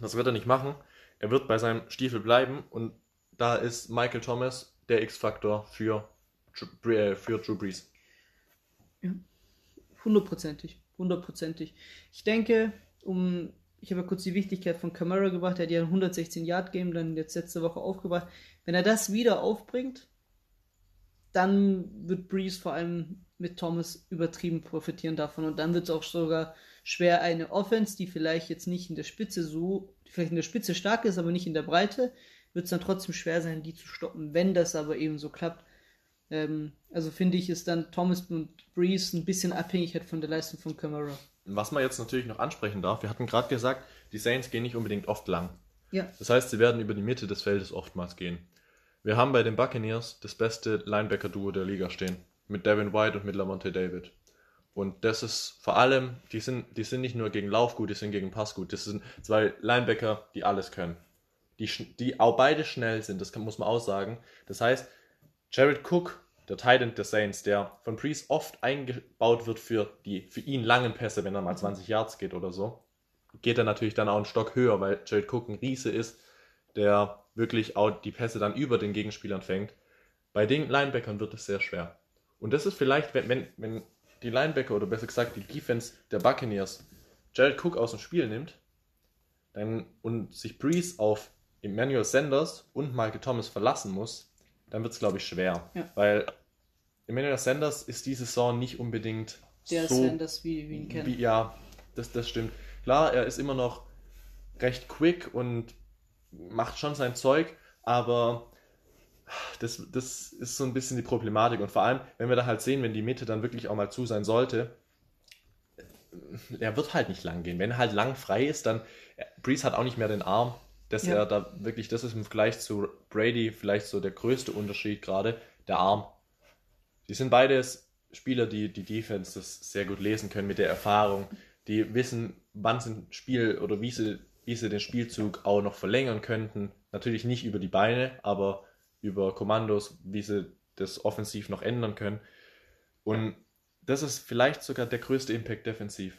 Das wird er nicht machen. Er wird bei seinem Stiefel bleiben und da ist Michael Thomas der X-Faktor für, äh, für Drew Brees. Ja, hundertprozentig, hundertprozentig. Ich denke, um, ich habe ja kurz die Wichtigkeit von Camara gebracht, er hat ja ein 116 Yard Game dann jetzt letzte Woche aufgebracht. Wenn er das wieder aufbringt, dann wird Breeze vor allem mit Thomas übertrieben profitieren davon und dann wird es auch sogar schwer eine Offense, die vielleicht jetzt nicht in der Spitze so, vielleicht in der Spitze stark ist, aber nicht in der Breite, wird es dann trotzdem schwer sein, die zu stoppen. Wenn das aber eben so klappt, ähm, also finde ich, ist dann Thomas und Breeze ein bisschen Abhängigkeit von der Leistung von Camara. Was man jetzt natürlich noch ansprechen darf, wir hatten gerade gesagt, die Saints gehen nicht unbedingt oft lang. Ja. Das heißt, sie werden über die Mitte des Feldes oftmals gehen. Wir haben bei den Buccaneers das beste Linebacker-Duo der Liga stehen. Mit Devin White und mit Lamonte David. Und das ist vor allem, die sind, die sind nicht nur gegen Lauf gut, die sind gegen Pass gut. Das sind zwei Linebacker, die alles können die, die auch beide schnell sind, das kann, muss man auch sagen. Das heißt, Jared Cook, der Titan der Saints, der von Priest oft eingebaut wird für die für ihn langen Pässe, wenn er mal 20 Yards geht oder so, geht er natürlich dann auch einen Stock höher, weil Jared Cook ein Riese ist, der wirklich auch die Pässe dann über den Gegenspielern fängt. Bei den Linebackern wird es sehr schwer. Und das ist vielleicht, wenn, wenn, wenn die Linebacker oder besser gesagt die Defense der Buccaneers Jared Cook aus dem Spiel nimmt dann, und sich Breeze auf Emmanuel Sanders und Michael Thomas verlassen muss, dann wird es, glaube ich, schwer. Ja. Weil Emmanuel Sanders ist diese Saison nicht unbedingt der so, Sanders, wie wir ihn kennen. Wie, ja, das, das stimmt. Klar, er ist immer noch recht quick und macht schon sein Zeug, aber das, das ist so ein bisschen die Problematik. Und vor allem, wenn wir da halt sehen, wenn die Mitte dann wirklich auch mal zu sein sollte, er wird halt nicht lang gehen. Wenn er halt lang frei ist, dann. Breeze hat auch nicht mehr den Arm, dass ja. er da wirklich, das ist im Vergleich zu Brady vielleicht so der größte Unterschied gerade, der Arm. Die sind beides Spieler, die die Defense das sehr gut lesen können mit der Erfahrung, die wissen, wann sie ein Spiel oder wie sie, wie sie den Spielzug auch noch verlängern könnten. Natürlich nicht über die Beine, aber über Kommandos, wie sie das offensiv noch ändern können. Und das ist vielleicht sogar der größte Impact defensiv,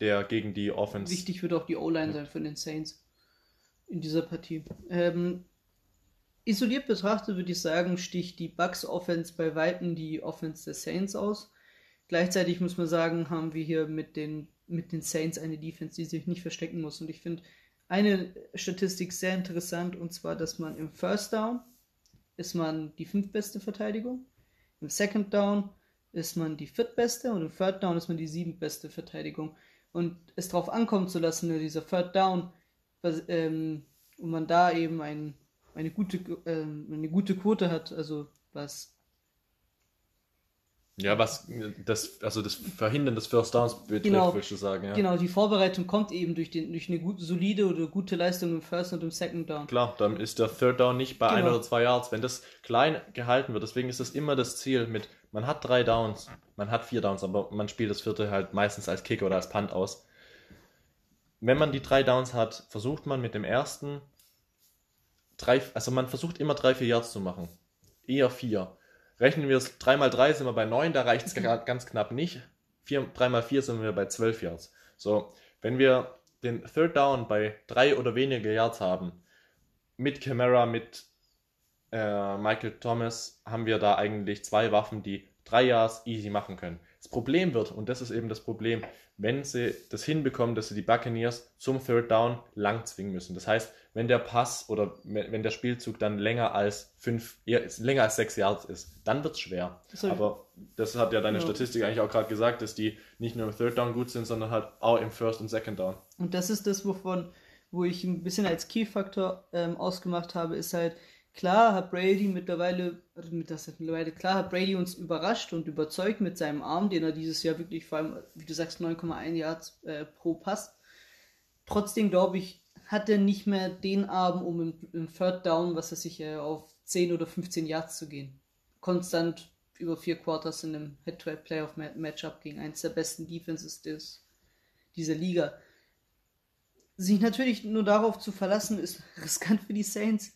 der gegen die Offense. Wichtig wird auch die O-Line sein für den Saints in dieser Partie. Ähm, isoliert betrachtet würde ich sagen, sticht die Bucks Offense bei Weitem die Offense der Saints aus. Gleichzeitig muss man sagen, haben wir hier mit den, mit den Saints eine Defense, die sich nicht verstecken muss. Und ich finde eine Statistik sehr interessant, und zwar, dass man im First Down ist man die fünftbeste Verteidigung, im Second Down ist man die viertbeste und im Third Down ist man die siebtbeste Verteidigung. Und es darauf ankommen zu lassen, dieser Third Down, ähm, und man da eben ein, eine, gute, ähm, eine gute Quote hat, also was ja, was das, also das Verhindern des First Downs betrifft, Genau. würdest du sagen, ja. Genau, die Vorbereitung kommt eben durch, den, durch eine gute, solide oder gute Leistung im First und im Second Down. Klar, dann ist der Third Down nicht bei ein Genau. oder zwei Yards. Wenn das klein gehalten wird, deswegen ist das immer das Ziel mit, man hat drei Downs, man hat vier Downs, aber man spielt das vierte halt meistens als Kick oder als Punt aus. Wenn man die drei Downs hat, versucht man mit dem ersten drei, also man versucht immer drei, vier Yards zu machen. Eher vier. Rechnen wir es 3 mal 3 sind wir bei 9, da reicht es ganz knapp nicht. 4, 3 mal 4 sind wir bei 12 Yards. So, wenn wir den Third Down bei 3 oder weniger Yards haben, mit Camara, mit äh, Michael Thomas, haben wir da eigentlich zwei Waffen, die 3 Yards easy machen können. Das Problem wird, und das ist eben das Problem, wenn sie das hinbekommen, dass sie die Buccaneers zum Third Down lang zwingen müssen. Das heißt, wenn der Pass oder wenn der Spielzug dann länger als fünf, eher, länger als sechs Yards ist, dann wird es schwer. Das Aber das hat ja deine Ja. Statistik eigentlich auch gerade gesagt, dass die nicht nur im Third Down gut sind, sondern halt auch im First und Second Down. Und das ist das, wovon, wo ich ein bisschen als Key-Faktor ähm, ausgemacht habe, ist halt, klar hat Brady mittlerweile, also mit das mittlerweile, klar hat Brady uns überrascht und überzeugt mit seinem Arm, den er dieses Jahr wirklich vor allem, wie du sagst, 9,1 Yards äh, pro Pass. Trotzdem glaube ich, hat er nicht mehr den Arm, um im, im Third Down, was er sich äh, auf 10 oder 15 Yards zu gehen. Konstant über vier Quarters in einem Head-to-Head-Playoff-Matchup gegen eines der besten Defenses des, dieser Liga sich natürlich nur darauf zu verlassen, ist riskant für die Saints.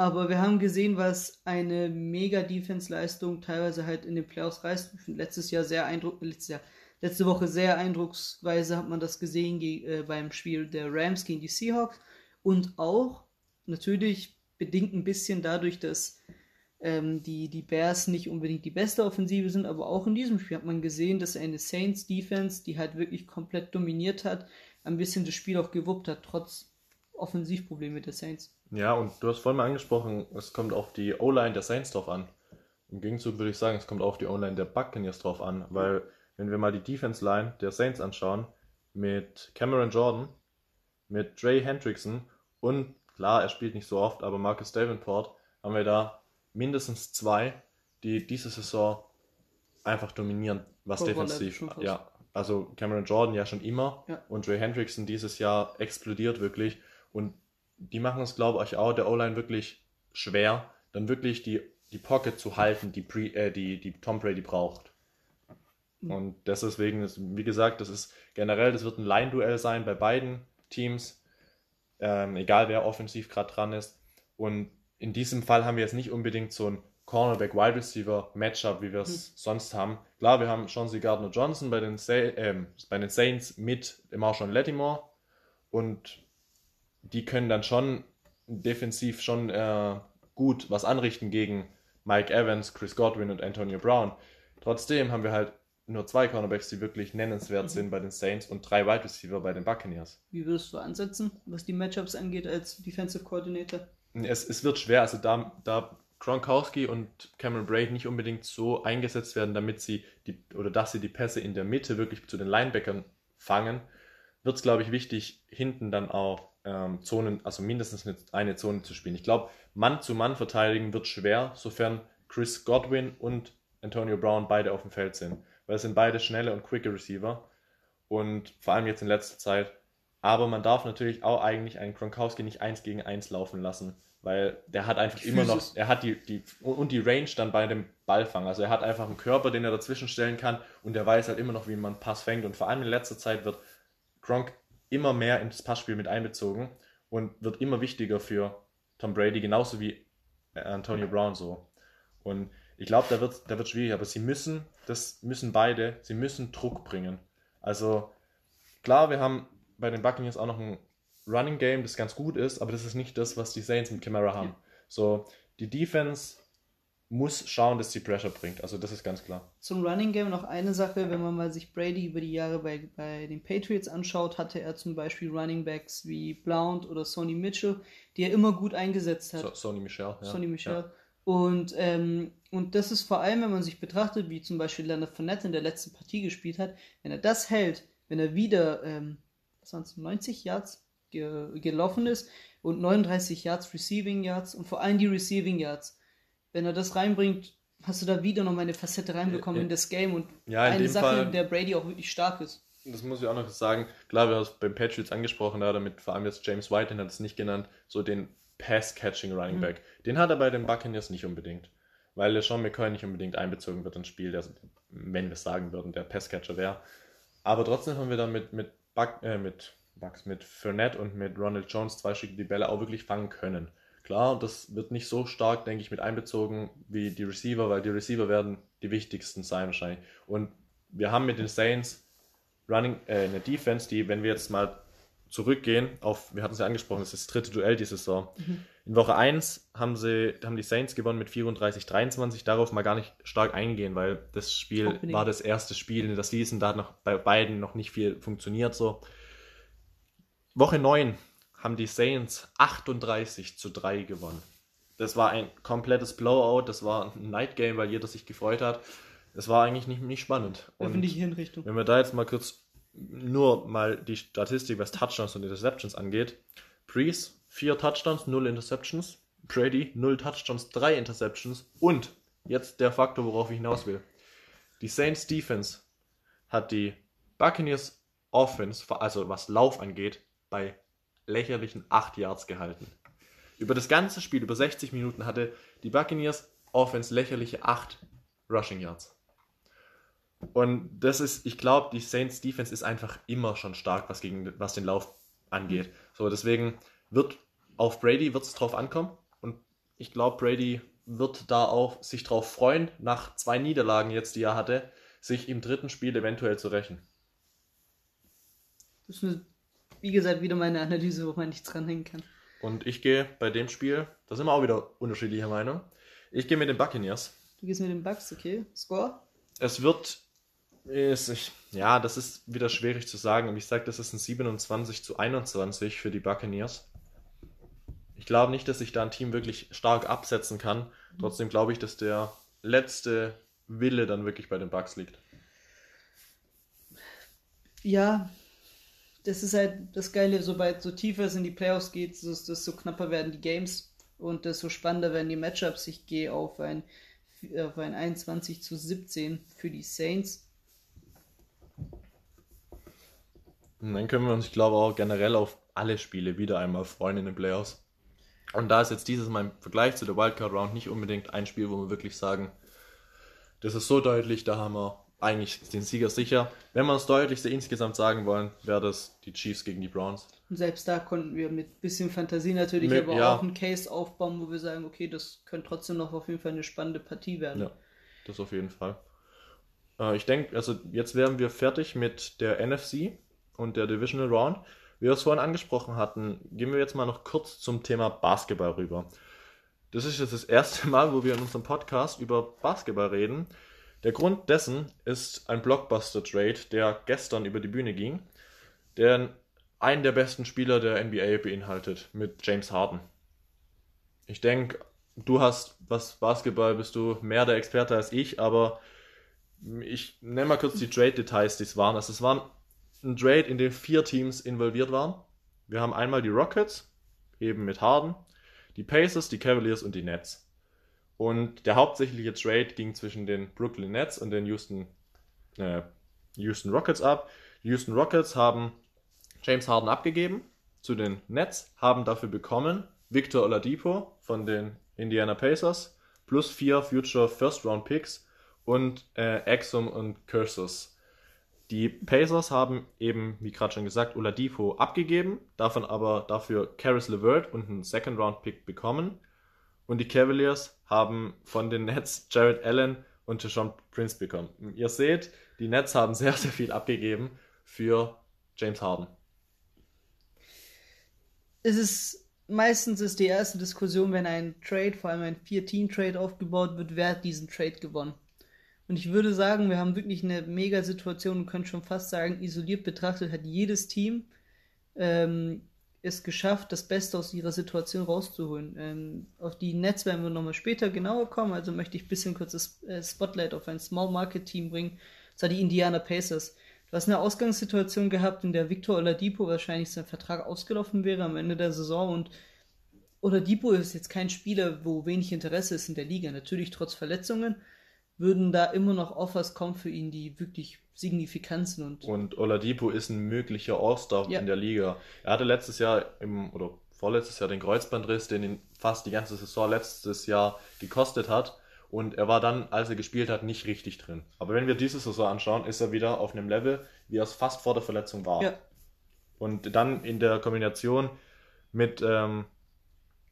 Aber wir haben gesehen, was eine mega Defense-Leistung teilweise halt in den Playoffs reißt. Ich finde letztes Jahr sehr eindruck, letztes Jahr, letzte Woche sehr eindrucksweise hat man das gesehen ge- äh, beim Spiel der Rams gegen die Seahawks. Und auch natürlich bedingt ein bisschen dadurch, dass ähm, die, die Bears nicht unbedingt die beste Offensive sind, aber auch in diesem Spiel hat man gesehen, dass eine Saints Defense, die halt wirklich komplett dominiert hat, ein bisschen das Spiel auch gewuppt hat, trotz Offensivprobleme der Saints. Ja, und du hast vorhin mal angesprochen, es kommt auf die O-Line der Saints drauf an. Im Gegenzug würde ich sagen, es kommt auf die O-Line der Buccaneers drauf an, weil wenn wir mal die Defense-Line der Saints anschauen, mit Cameron Jordan, mit Dre Hendrickson und klar, er spielt nicht so oft, aber Marcus Davenport, haben wir da mindestens zwei, die diese Saison einfach dominieren, was defensiv. Ja, also Cameron Jordan ja schon immer Ja. und Dre Hendrickson dieses Jahr explodiert wirklich und die machen es, glaube ich, auch der O-Line wirklich schwer, dann wirklich die, die Pocket zu halten, die, Pre, äh, die, die Tom Brady braucht. Und deswegen ist, wie gesagt, das ist generell, das wird ein Line-Duell sein bei beiden Teams, ähm, egal wer offensiv gerade dran ist. Und in diesem Fall haben wir jetzt nicht unbedingt so ein Cornerback-Wide Receiver-Matchup, wie wir es sonst haben. Klar, wir haben Chauncey Gardner-Johnson bei, den ähm, bei den Saints mit Marshawn Lattimore und die können dann schon defensiv schon äh, gut was anrichten gegen Mike Evans, Chris Godwin und Antonio Brown. Trotzdem haben wir halt nur zwei Cornerbacks, die wirklich nennenswert sind bei den Saints und drei Wide Receiver bei den Buccaneers. Wie würdest du ansetzen, was die Matchups angeht als Defensive Coordinator? Es, es wird schwer, also da, da Gronkowski und Cameron Braid nicht unbedingt so eingesetzt werden, damit sie die oder dass sie die Pässe in der Mitte wirklich zu den Linebackern fangen, wird es, glaube ich, wichtig, hinten dann auch ähm, Zonen, also mindestens eine, eine Zone zu spielen. Ich glaube, Mann zu Mann verteidigen wird schwer, sofern Chris Godwin und Antonio Brown beide auf dem Feld sind. Weil es sind beide schnelle und quicke Receiver. Und vor allem jetzt in letzter Zeit. Aber man darf natürlich auch eigentlich einen Gronkowski nicht eins gegen eins laufen lassen, weil der hat einfach immer noch, er hat die, die und die Range dann bei dem Ballfang. Also er hat einfach einen Körper, den er dazwischen stellen kann und er weiß halt immer noch, wie man Pass fängt. Und vor allem in letzter Zeit wird Gronk immer mehr ins Passspiel mit einbezogen und wird immer wichtiger für Tom Brady, genauso wie äh, Antonio Brown so. Und ich glaube, da wird, da wird schwierig, aber sie müssen, das müssen beide, sie müssen Druck bringen. Also klar, wir haben bei den Buccaneers auch noch ein Running Game, das ganz gut ist, aber das ist nicht das, was die Saints mit Camara haben. So, die Defense muss schauen, dass sie Pressure bringt. Also das ist ganz klar. Zum Running Game noch eine Sache, wenn man mal sich Brady über die Jahre bei, bei den Patriots anschaut, hatte er zum Beispiel Running Backs wie Blount oder Sonny Mitchell, die er immer gut eingesetzt hat. So, Sony Michel. Ja. Sonny Michel. Ja. Und, ähm, und das ist vor allem, wenn man sich betrachtet, wie zum Beispiel Leonard Fournette in der letzten Partie gespielt hat, wenn er das hält, wenn er wieder, ähm, was waren es, 90 Yards ge gelaufen ist und 39 Yards Receiving Yards und vor allem die Receiving Yards, wenn er das reinbringt, hast du da wieder noch mal eine Facette reinbekommen in das Game und Ja, in eine Sache, Fall- in der Brady auch wirklich stark ist. Das muss ich auch noch sagen. Klar, wir haben es beim Patriots angesprochen, da hat er mit vor allem jetzt James White, den hat es nicht genannt, so den Pass-Catching Running Mhm. Back. Den hat er bei den Buccaneers nicht unbedingt. Weil der Sean McCoy nicht unbedingt einbezogen wird ins Spiel, der, wenn wir es sagen würden, der Pass-Catcher wäre. Aber trotzdem haben wir dann mit, mit, Buck, äh, mit, Bucks, mit Fournette und mit Ronald Jones zwei Stück die Bälle auch wirklich fangen können. Klar, das wird nicht so stark, denke ich, mit einbezogen wie die Receiver, weil die Receiver werden die wichtigsten sein wahrscheinlich. Und wir haben mit den Saints Running, äh, eine Defense, die, wenn wir jetzt mal zurückgehen auf, wir hatten es ja angesprochen, das ist das dritte Duell diese Saison. In Woche 1 haben sie, haben die Saints gewonnen mit 34-23, darauf mal gar nicht stark eingehen, weil das Spiel Opening. war das erste Spiel in der Season, da hat noch bei beiden noch nicht viel funktioniert so. Woche 9 haben die Saints 38 zu 3 gewonnen. Das war ein komplettes Blowout, das war ein Night Game, weil jeder sich gefreut hat. Es war eigentlich nicht, nicht spannend. Und Öffentliche Hinrichtung. wenn wir da jetzt mal kurz nur mal die Statistik, was Touchdowns und Interceptions angeht. Breeze, 4 Touchdowns, 0 Interceptions. Brady, 0 Touchdowns, 3 Interceptions. Und jetzt der Faktor, worauf ich hinaus will. Die Saints Defense hat die Buccaneers Offense, also was Lauf angeht, bei lächerlichen 8 Yards gehalten. Über das ganze Spiel, über 60 Minuten, hatte die Buccaneers Offense lächerliche 8 Rushing Yards. Und das ist, ich glaube, die Saints Defense ist einfach immer schon stark, was, gegen, was den Lauf angeht. So, deswegen wird auf Brady wird es drauf ankommen. Und ich glaube, Brady wird da auch sich drauf freuen, nach zwei Niederlagen jetzt, die er hatte, sich im dritten Spiel eventuell zu rächen. Das ist, eine, wie gesagt, wieder meine Analyse, wo man nichts dranhängen kann. Und ich gehe bei dem Spiel, da sind wir auch wieder unterschiedlicher Meinung. Ich gehe mit den Buccaneers. Du gehst mit den Bugs, okay? Score? Es wird. Ist, ja, das ist wieder schwierig zu sagen. Ich sage, das ist ein 27 zu 21 für die Buccaneers. Ich glaube nicht, dass sich da ein Team wirklich stark absetzen kann. Trotzdem glaube ich, dass der letzte Wille dann wirklich bei den Bucks liegt. Ja, das ist halt das Geile, sobald so tiefer es in die Playoffs geht, desto knapper werden die Games und desto spannender werden die Matchups. Ich gehe auf ein, auf ein 21 zu 17 für die Saints. Und dann können wir uns, ich glaube, auch generell auf alle Spiele wieder einmal freuen in den Playoffs. Und da ist jetzt dieses Mal im Vergleich zu der Wildcard Round nicht unbedingt ein Spiel, wo wir wirklich sagen, das ist so deutlich, da haben wir eigentlich den Sieger sicher. Wenn wir das Deutlichste insgesamt sagen wollen, wäre das die Chiefs gegen die Browns. Und selbst da konnten wir mit bisschen Fantasie natürlich Mit- aber ja. auch einen Case aufbauen, wo wir sagen, okay, das könnte trotzdem noch auf jeden Fall eine spannende Partie werden. Ja, das auf jeden Fall. Äh, ich denke, also jetzt wären wir fertig mit der NFC und der Divisional Round. Wie wir es vorhin angesprochen hatten, gehen wir jetzt mal noch kurz zum Thema Basketball rüber. Das ist jetzt das erste Mal, wo wir in unserem Podcast über Basketball reden. Der Grund dessen ist ein Blockbuster-Trade, der gestern über die Bühne ging, der einen der besten Spieler der NBA beinhaltet, mit James Harden. Ich denke, du hast, was Basketball bist du mehr der Experte als ich, aber ich nenne mal kurz die Trade-Details, die es waren. Also es war ein Trade, in dem vier Teams involviert waren. Wir haben einmal die Rockets, eben mit Harden, die Pacers, die Cavaliers und die Nets. Und der hauptsächliche Trade ging zwischen den Brooklyn Nets und den Houston, äh, Houston Rockets ab. Die Houston Rockets haben James Harden abgegeben zu den Nets, haben dafür bekommen Victor Oladipo von den Indiana Pacers plus vier Future First Round Picks und äh, Exum und Cursus. Die Pacers haben eben, wie gerade schon gesagt, Oladipo abgegeben, davon aber dafür Karis LeVert und einen Second Round Pick bekommen. Und die Cavaliers haben von den Nets Jared Allen und Deshaun Prince bekommen. Ihr seht, die Nets haben sehr, sehr viel abgegeben für James Harden. Es ist meistens ist die erste Diskussion, wenn ein Trade, vor allem ein Vier-Team-Trade aufgebaut wird, wer hat diesen Trade gewonnen? Und ich würde sagen, wir haben wirklich eine mega Situation und können schon fast sagen, isoliert betrachtet hat jedes Team ähm, es geschafft, das Beste aus ihrer Situation rauszuholen. Ähm, auf die Nets werden wir nochmal später genauer kommen, also möchte ich ein bisschen kurz das äh, Spotlight auf ein Small Market Team bringen. Das war die Indiana Pacers. Du hast eine Ausgangssituation gehabt, in der Victor Oladipo wahrscheinlich sein Vertrag ausgelaufen wäre am Ende der Saison und Oladipo ist jetzt kein Spieler, wo wenig Interesse ist in der Liga. Natürlich trotz Verletzungen, würden da immer noch Offers kommen für ihn, die wirklich signifikant sind. Und, und Oladipo ist ein möglicher All-Star ja. in der Liga. Er hatte letztes Jahr im, oder vorletztes Jahr den Kreuzbandriss, den ihn fast die ganze Saison letztes Jahr gekostet hat. Und er war dann, als er gespielt hat, nicht richtig drin. Aber wenn wir diese Saison anschauen, ist er wieder auf einem Level, wie er es fast vor der Verletzung war. Ja. Und dann in der Kombination mit, ähm,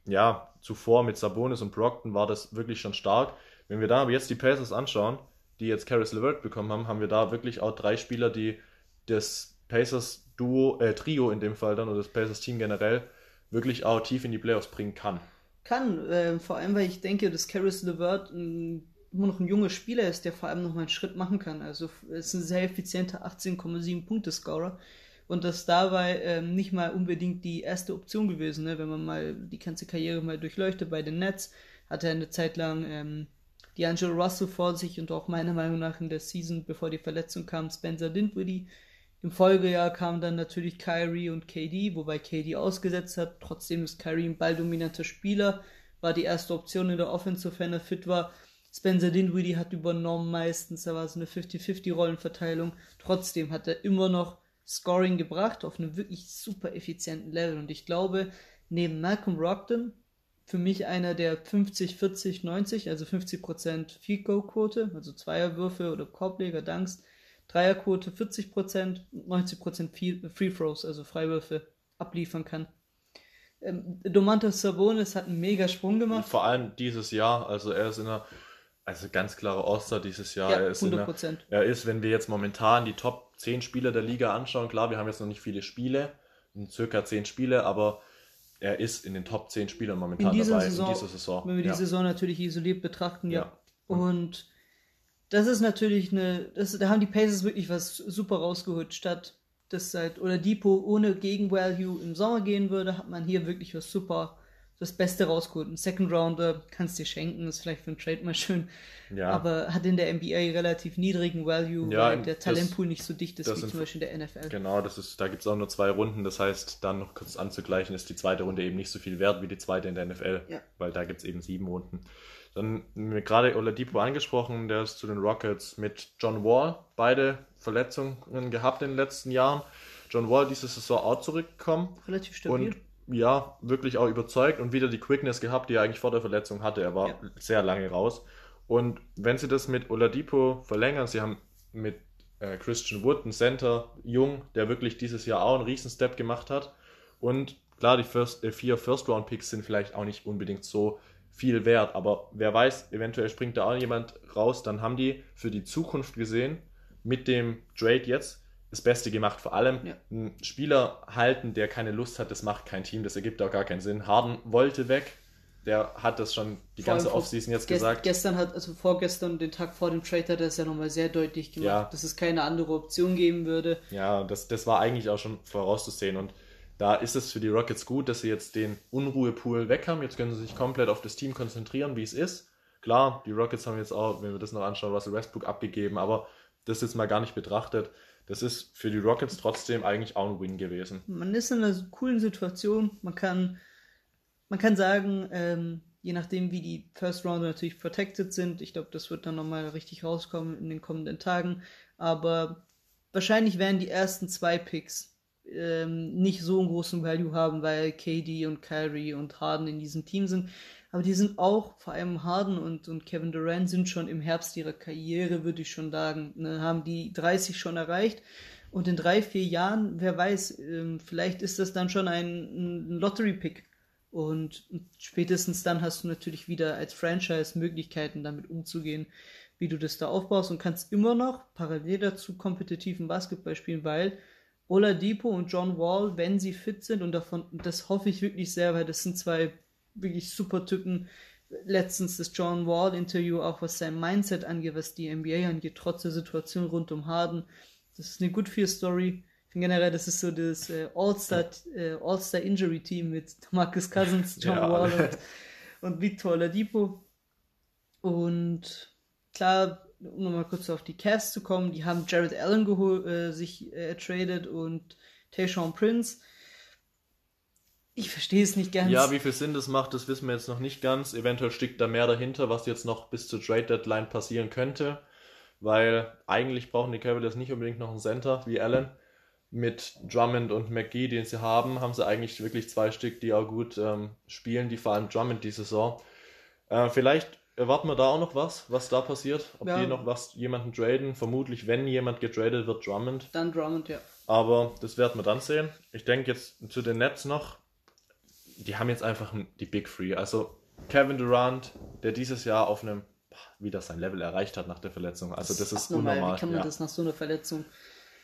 ja, zuvor mit Sabonis und Brockton war das wirklich schon stark. Wenn wir da aber jetzt die Pacers anschauen, die jetzt Caris LeVert bekommen haben, haben wir da wirklich auch drei Spieler, die das Pacers Duo, äh, Trio in dem Fall dann oder das Pacers Team generell wirklich auch tief in die Playoffs bringen kann. Kann, äh, vor allem, weil ich denke, dass Caris LeVert immer noch ein junger Spieler ist, der vor allem noch mal einen Schritt machen kann. Also ist ein sehr effizienter 18,7 Punkte Scorer und das dabei ähm, nicht mal unbedingt die erste Option gewesen, ne? wenn man mal die ganze Karriere mal durchleuchtet bei den Nets, hat er eine Zeit lang ähm, D'Angelo Russell vor sich und auch meiner Meinung nach in der Season, bevor die Verletzung kam, Spencer Dinwiddie. Im Folgejahr kamen dann natürlich Kyrie und KD, wobei KD ausgesetzt hat. Trotzdem ist Kyrie ein balldominanter Spieler, war die erste Option in der Offense, sofern er fit war. Spencer Dinwiddie hat übernommen meistens, da war es eine 50-50-Rollenverteilung. Trotzdem hat er immer noch Scoring gebracht auf einem wirklich super effizienten Level. Und ich glaube, neben Malcolm Rockton, für mich einer der 50, 40, 90, also 50% Field Goal Quote, also Zweierwürfe oder Korbleger, Dunks, Dreierquote 40%, 90% Free Throws, also Freiwürfe abliefern kann. Ähm, Domantas Sabonis hat einen mega Sprung gemacht. Vor allem dieses Jahr, also er ist in einer, also ganz klare Oster dieses Jahr. Ja, er ist 100%. Einer, er ist, wenn wir jetzt momentan die Top 10 Spieler der Liga anschauen, klar, wir haben jetzt noch nicht viele Spiele, circa 10 Spiele, aber er ist in den Top 10 Spielern momentan in dabei Saison, in dieser Saison. Wenn wir die ja. Saison natürlich isoliert betrachten, ja. ja. Und das ist natürlich eine, das, da haben die Pacers wirklich was super rausgeholt. Statt dass seit oder Depot ohne Gegenvalue im Sommer gehen würde, hat man hier wirklich was super das Beste rausgeholt. Ein Second Rounder kannst dir schenken, ist vielleicht für einen Trade mal schön. Ja. Aber hat in der NBA relativ niedrigen Value, ja, weil der Talentpool nicht so dicht ist wie zum Beispiel in der NFL. Genau, das ist, da gibt es auch nur zwei Runden. Das heißt, dann noch kurz anzugleichen, ist die zweite Runde eben nicht so viel wert wie die zweite in der NFL. Ja. Weil da gibt es eben sieben Runden. Dann gerade Oladipo angesprochen, der ist zu den Rockets mit John Wall beide Verletzungen gehabt in den letzten Jahren. John Wall diese Saison auch zurückgekommen. Relativ stabil. Und ja, wirklich auch überzeugt und wieder die Quickness gehabt, die er eigentlich vor der Verletzung hatte. Er war ja. sehr lange raus. Und wenn sie das mit Oladipo verlängern, sie haben mit äh, Christian Wood einen Center, jung, der wirklich dieses Jahr auch einen Riesenstep gemacht hat. Und klar, die First, äh, vier First-Round-Picks sind vielleicht auch nicht unbedingt so viel wert, aber wer weiß, eventuell springt da auch jemand raus, dann haben die für die Zukunft gesehen mit dem Trade jetzt das Beste gemacht. Vor allem ja. einen Spieler halten, der keine Lust hat, das macht kein Team, das ergibt auch gar keinen Sinn. Harden wollte weg, der hat das schon die vor ganze Offseason jetzt gest gesagt. Gestern hat, also vorgestern, den Tag vor dem Trade, hat er es ja nochmal sehr deutlich gemacht, ja. dass es keine andere Option geben würde. Ja, das, das war eigentlich auch schon vorauszusehen und da ist es für die Rockets gut, dass sie jetzt den Unruhepool weg haben. Jetzt können sie sich komplett auf das Team konzentrieren, wie es ist. Klar, die Rockets haben jetzt auch, wenn wir das noch anschauen, Russell Westbrook abgegeben, aber das jetzt mal gar nicht betrachtet das ist für die Rockets trotzdem eigentlich auch ein Win gewesen. Man ist in einer coolen Situation. Man kann, man kann sagen, ähm, je nachdem, wie die First Round natürlich protected sind, ich glaube, das wird dann nochmal richtig rauskommen in den kommenden Tagen. Aber wahrscheinlich werden die ersten zwei Picks ähm, nicht so einen großen Value haben, weil KD und Kyrie und Harden in diesem Team sind aber die sind auch, vor allem Harden und, und Kevin Durant, sind schon im Herbst ihrer Karriere, würde ich schon sagen, ne, haben die 30 schon erreicht. Und in drei, vier Jahren, wer weiß, ähm, vielleicht ist das dann schon ein, Lottery-Pick. Und spätestens dann hast du natürlich wieder als Franchise Möglichkeiten, damit umzugehen, wie du das da aufbaust und kannst immer noch parallel dazu kompetitiven Basketball spielen, weil Oladipo und John Wall, wenn sie fit sind, und davon, das hoffe ich wirklich sehr, weil das sind zwei wirklich super Typen. Letztens das John Wall Interview, auch was sein Mindset angeht, was die NBA angeht, trotz der Situation rund um Harden. Das ist eine Good Fear Story. Ich finde generell, das ist so das äh, All-Star äh, All Injury Team mit Marcus Cousins, John ja. Wall und, und Victor Oladipo. Und klar, um nochmal kurz auf die Cavs zu kommen, die haben Jared Allen äh, sich äh, ertradet und Tayshaun Prince. Ich verstehe es nicht ganz. Ja, wie viel Sinn das macht, das wissen wir jetzt noch nicht ganz. Eventuell steckt da mehr dahinter, was jetzt noch bis zur Trade Deadline passieren könnte. Weil eigentlich brauchen die Cavaliers nicht unbedingt noch einen Center wie Allen. Mit Drummond und McGee, den sie haben, haben sie eigentlich wirklich zwei Stück, die auch gut ähm, spielen, die vor allem Drummond die Saison. Äh, vielleicht Erwarten wir da auch noch was, was da passiert? Ob ja. die noch was jemanden traden? Vermutlich, wenn jemand getradet wird, Drummond. Dann Drummond, ja. Aber das werden wir dann sehen. Ich denke jetzt zu den Nets noch. Die haben jetzt einfach die Big Three. Also Kevin Durant, der dieses Jahr auf einem wieder sein Level erreicht hat nach der Verletzung. Also das, das ist unnormal. unnormal. Wie kann man ja. das nach so einer Verletzung?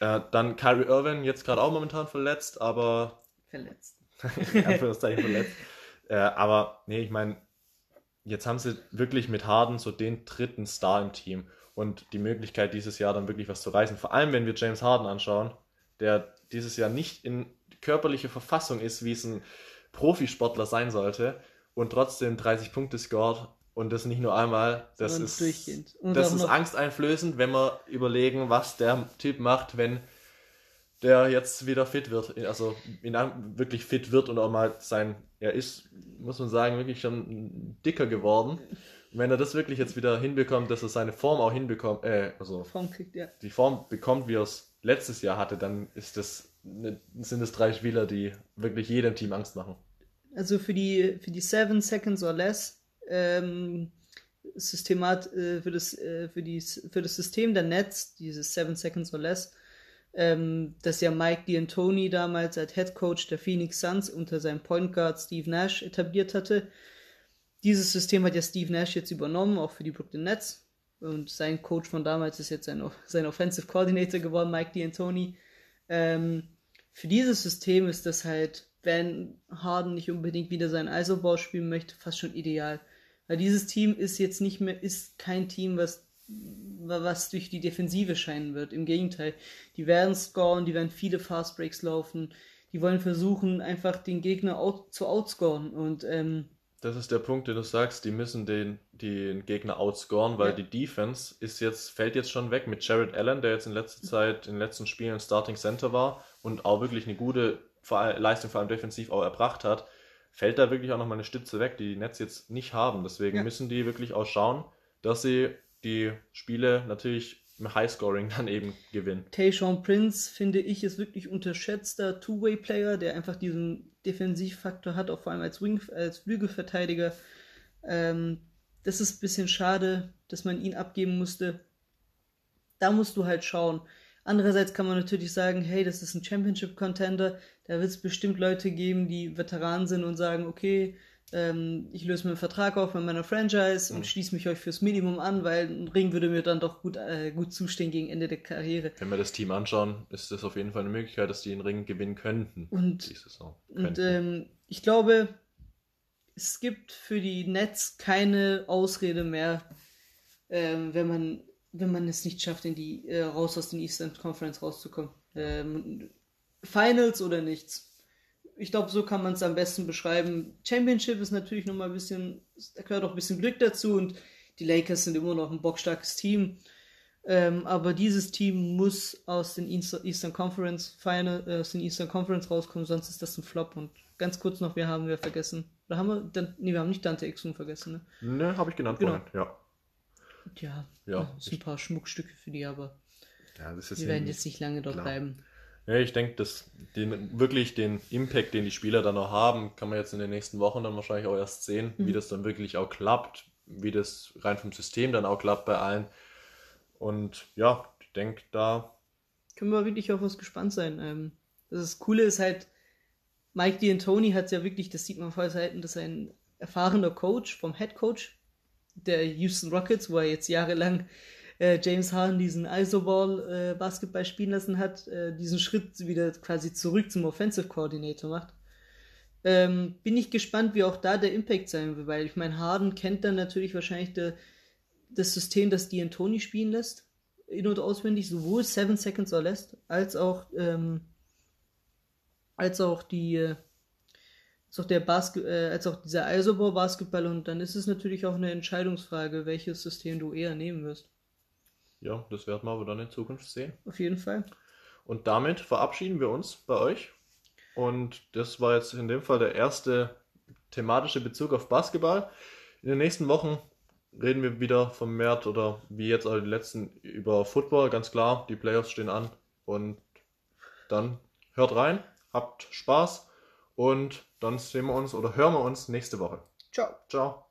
Äh, dann Kyrie Irving, jetzt gerade auch momentan verletzt, aber... Verletzt. Anführungszeichen verletzt. Äh, aber nee, ich meine, jetzt haben sie wirklich mit Harden so den dritten Star im Team und die Möglichkeit, dieses Jahr dann wirklich was zu reißen. Vor allem, wenn wir James Harden anschauen, der dieses Jahr nicht in körperliche Verfassung ist, wie es ein Profisportler sein sollte und trotzdem 30 Punkte scored und das nicht nur einmal. Das ist, das ist angsteinflößend, wenn wir überlegen, was der Typ macht, wenn der jetzt wieder fit wird, also wirklich fit wird und auch mal sein, er ist, muss man sagen, wirklich schon dicker geworden. Und wenn er das wirklich jetzt wieder hinbekommt, dass er seine Form auch hinbekommt, äh, also Form kriegt, ja. die Form bekommt, wie er es letztes Jahr hatte, dann ist das, sind es drei Spieler, die wirklich jedem Team Angst machen. Also für die, für die Seven Seconds or Less, ähm, Systemat, äh, für, das, äh, für, die, für das System der Nets, dieses Seven Seconds or Less, ähm, das ja Mike D'Antoni damals als Head Coach der Phoenix Suns unter seinem Point Guard Steve Nash etabliert hatte. Dieses System hat ja Steve Nash jetzt übernommen, auch für die Brooklyn Nets. Und sein Coach von damals ist jetzt sein, sein Offensive Coordinator geworden, Mike D'Antoni. Ähm, für dieses System ist das halt, wenn Harden nicht unbedingt wieder seinen Isoball spielen möchte, fast schon ideal. Weil dieses Team ist jetzt nicht mehr, ist kein Team, was was durch die Defensive scheinen wird. Im Gegenteil, die werden scoren, die werden viele Fast Breaks laufen, die wollen versuchen, einfach den Gegner out, zu outscoren. Und ähm, das ist der Punkt, den du sagst, die müssen den, den Gegner outscoren, weil ja. die Defense ist jetzt, fällt jetzt schon weg mit Jared Allen, der jetzt in letzter Zeit, in den letzten Spielen Starting Center war und auch wirklich eine gute Leistung, vor allem defensiv, auch erbracht hat. Fällt da wirklich auch nochmal eine Stütze weg, die die Nets jetzt nicht haben. Deswegen ja. müssen die wirklich auch schauen, dass sie die Spiele natürlich im Highscoring dann eben gewinnen. Tayshaun Prince, finde ich, ist wirklich unterschätzter Two-Way-Player, der einfach diesen Defensivfaktor hat, auch vor allem als, Wing, als Flügelverteidiger. Ähm, das ist ein bisschen schade, dass man ihn abgeben musste. Da musst du halt schauen. Andererseits kann man natürlich sagen, hey, das ist ein Championship-Contender. Da wird es bestimmt Leute geben, die Veteranen sind und sagen, okay, ähm, ich löse mir einen Vertrag auf mit meiner Franchise und mhm. schließe mich euch fürs Minimum an, weil ein Ring würde mir dann doch gut, äh, gut zustehen gegen Ende der Karriere. Wenn wir das Team anschauen, ist das auf jeden Fall eine Möglichkeit, dass die den Ring gewinnen könnten. Und, und ähm, ich glaube, es gibt für die Nets keine Ausrede mehr, ähm, wenn man wenn man es nicht schafft, in die äh, raus aus den Eastern Conference rauszukommen. Ähm, Finals oder nichts ich glaube, so kann man es am besten beschreiben. Championship ist natürlich nochmal ein bisschen, da gehört auch ein bisschen Glück dazu und die Lakers sind immer noch ein bockstarkes Team. Ähm, aber dieses Team muss aus den Eastern Conference Final, äh, aus den Eastern Conference rauskommen, sonst ist das ein Flop. Und ganz kurz noch, wir haben wir vergessen. Oder haben wir, dann, nee, wir haben nicht Dante Exum vergessen, ne? Ne, habe ich genannt genau. vorhin, ja. Ja, ja, sind ein paar Schmuckstücke für die, aber ja, wir werden jetzt nicht lange dort klar. bleiben. Ja, ich denke, dass den, wirklich den Impact, den die Spieler dann noch haben, kann man jetzt in den nächsten Wochen dann wahrscheinlich auch erst sehen, mhm. wie das dann wirklich auch klappt, wie das rein vom System dann auch klappt bei allen. Und ja, ich denke, da können wir wirklich auf was gespannt sein. Ähm, das Coole ist halt, Mike D'Antoni hat ja wirklich, das sieht man vor Seiten, dass er ein erfahrener Coach vom Head Coach der Houston Rockets, wo er jetzt jahrelang äh, James Harden diesen Isoball äh, Basketball spielen lassen hat, äh, diesen Schritt wieder quasi zurück zum Offensive Coordinator macht. Ähm, bin ich gespannt, wie auch da der Impact sein wird, weil ich meine, Harden kennt dann natürlich wahrscheinlich de, das System, das D'Antoni spielen lässt, in- und auswendig, sowohl Seven Seconds or Less, als auch, ähm, als auch die, äh, als auch der Basket, äh, als auch dieser Isoball Basketball und dann ist es natürlich auch eine Entscheidungsfrage, welches System du eher nehmen wirst. Ja, das werden wir aber dann in Zukunft sehen. Auf jeden Fall. Und damit verabschieden wir uns bei euch. Und das war jetzt in dem Fall der erste thematische Bezug auf Basketball. In den nächsten Wochen reden wir wieder vermehrt oder wie jetzt auch die letzten über Football, ganz klar. Die Playoffs stehen an. Und dann hört rein, habt Spaß und dann sehen wir uns oder hören wir uns nächste Woche. Ciao. Ciao.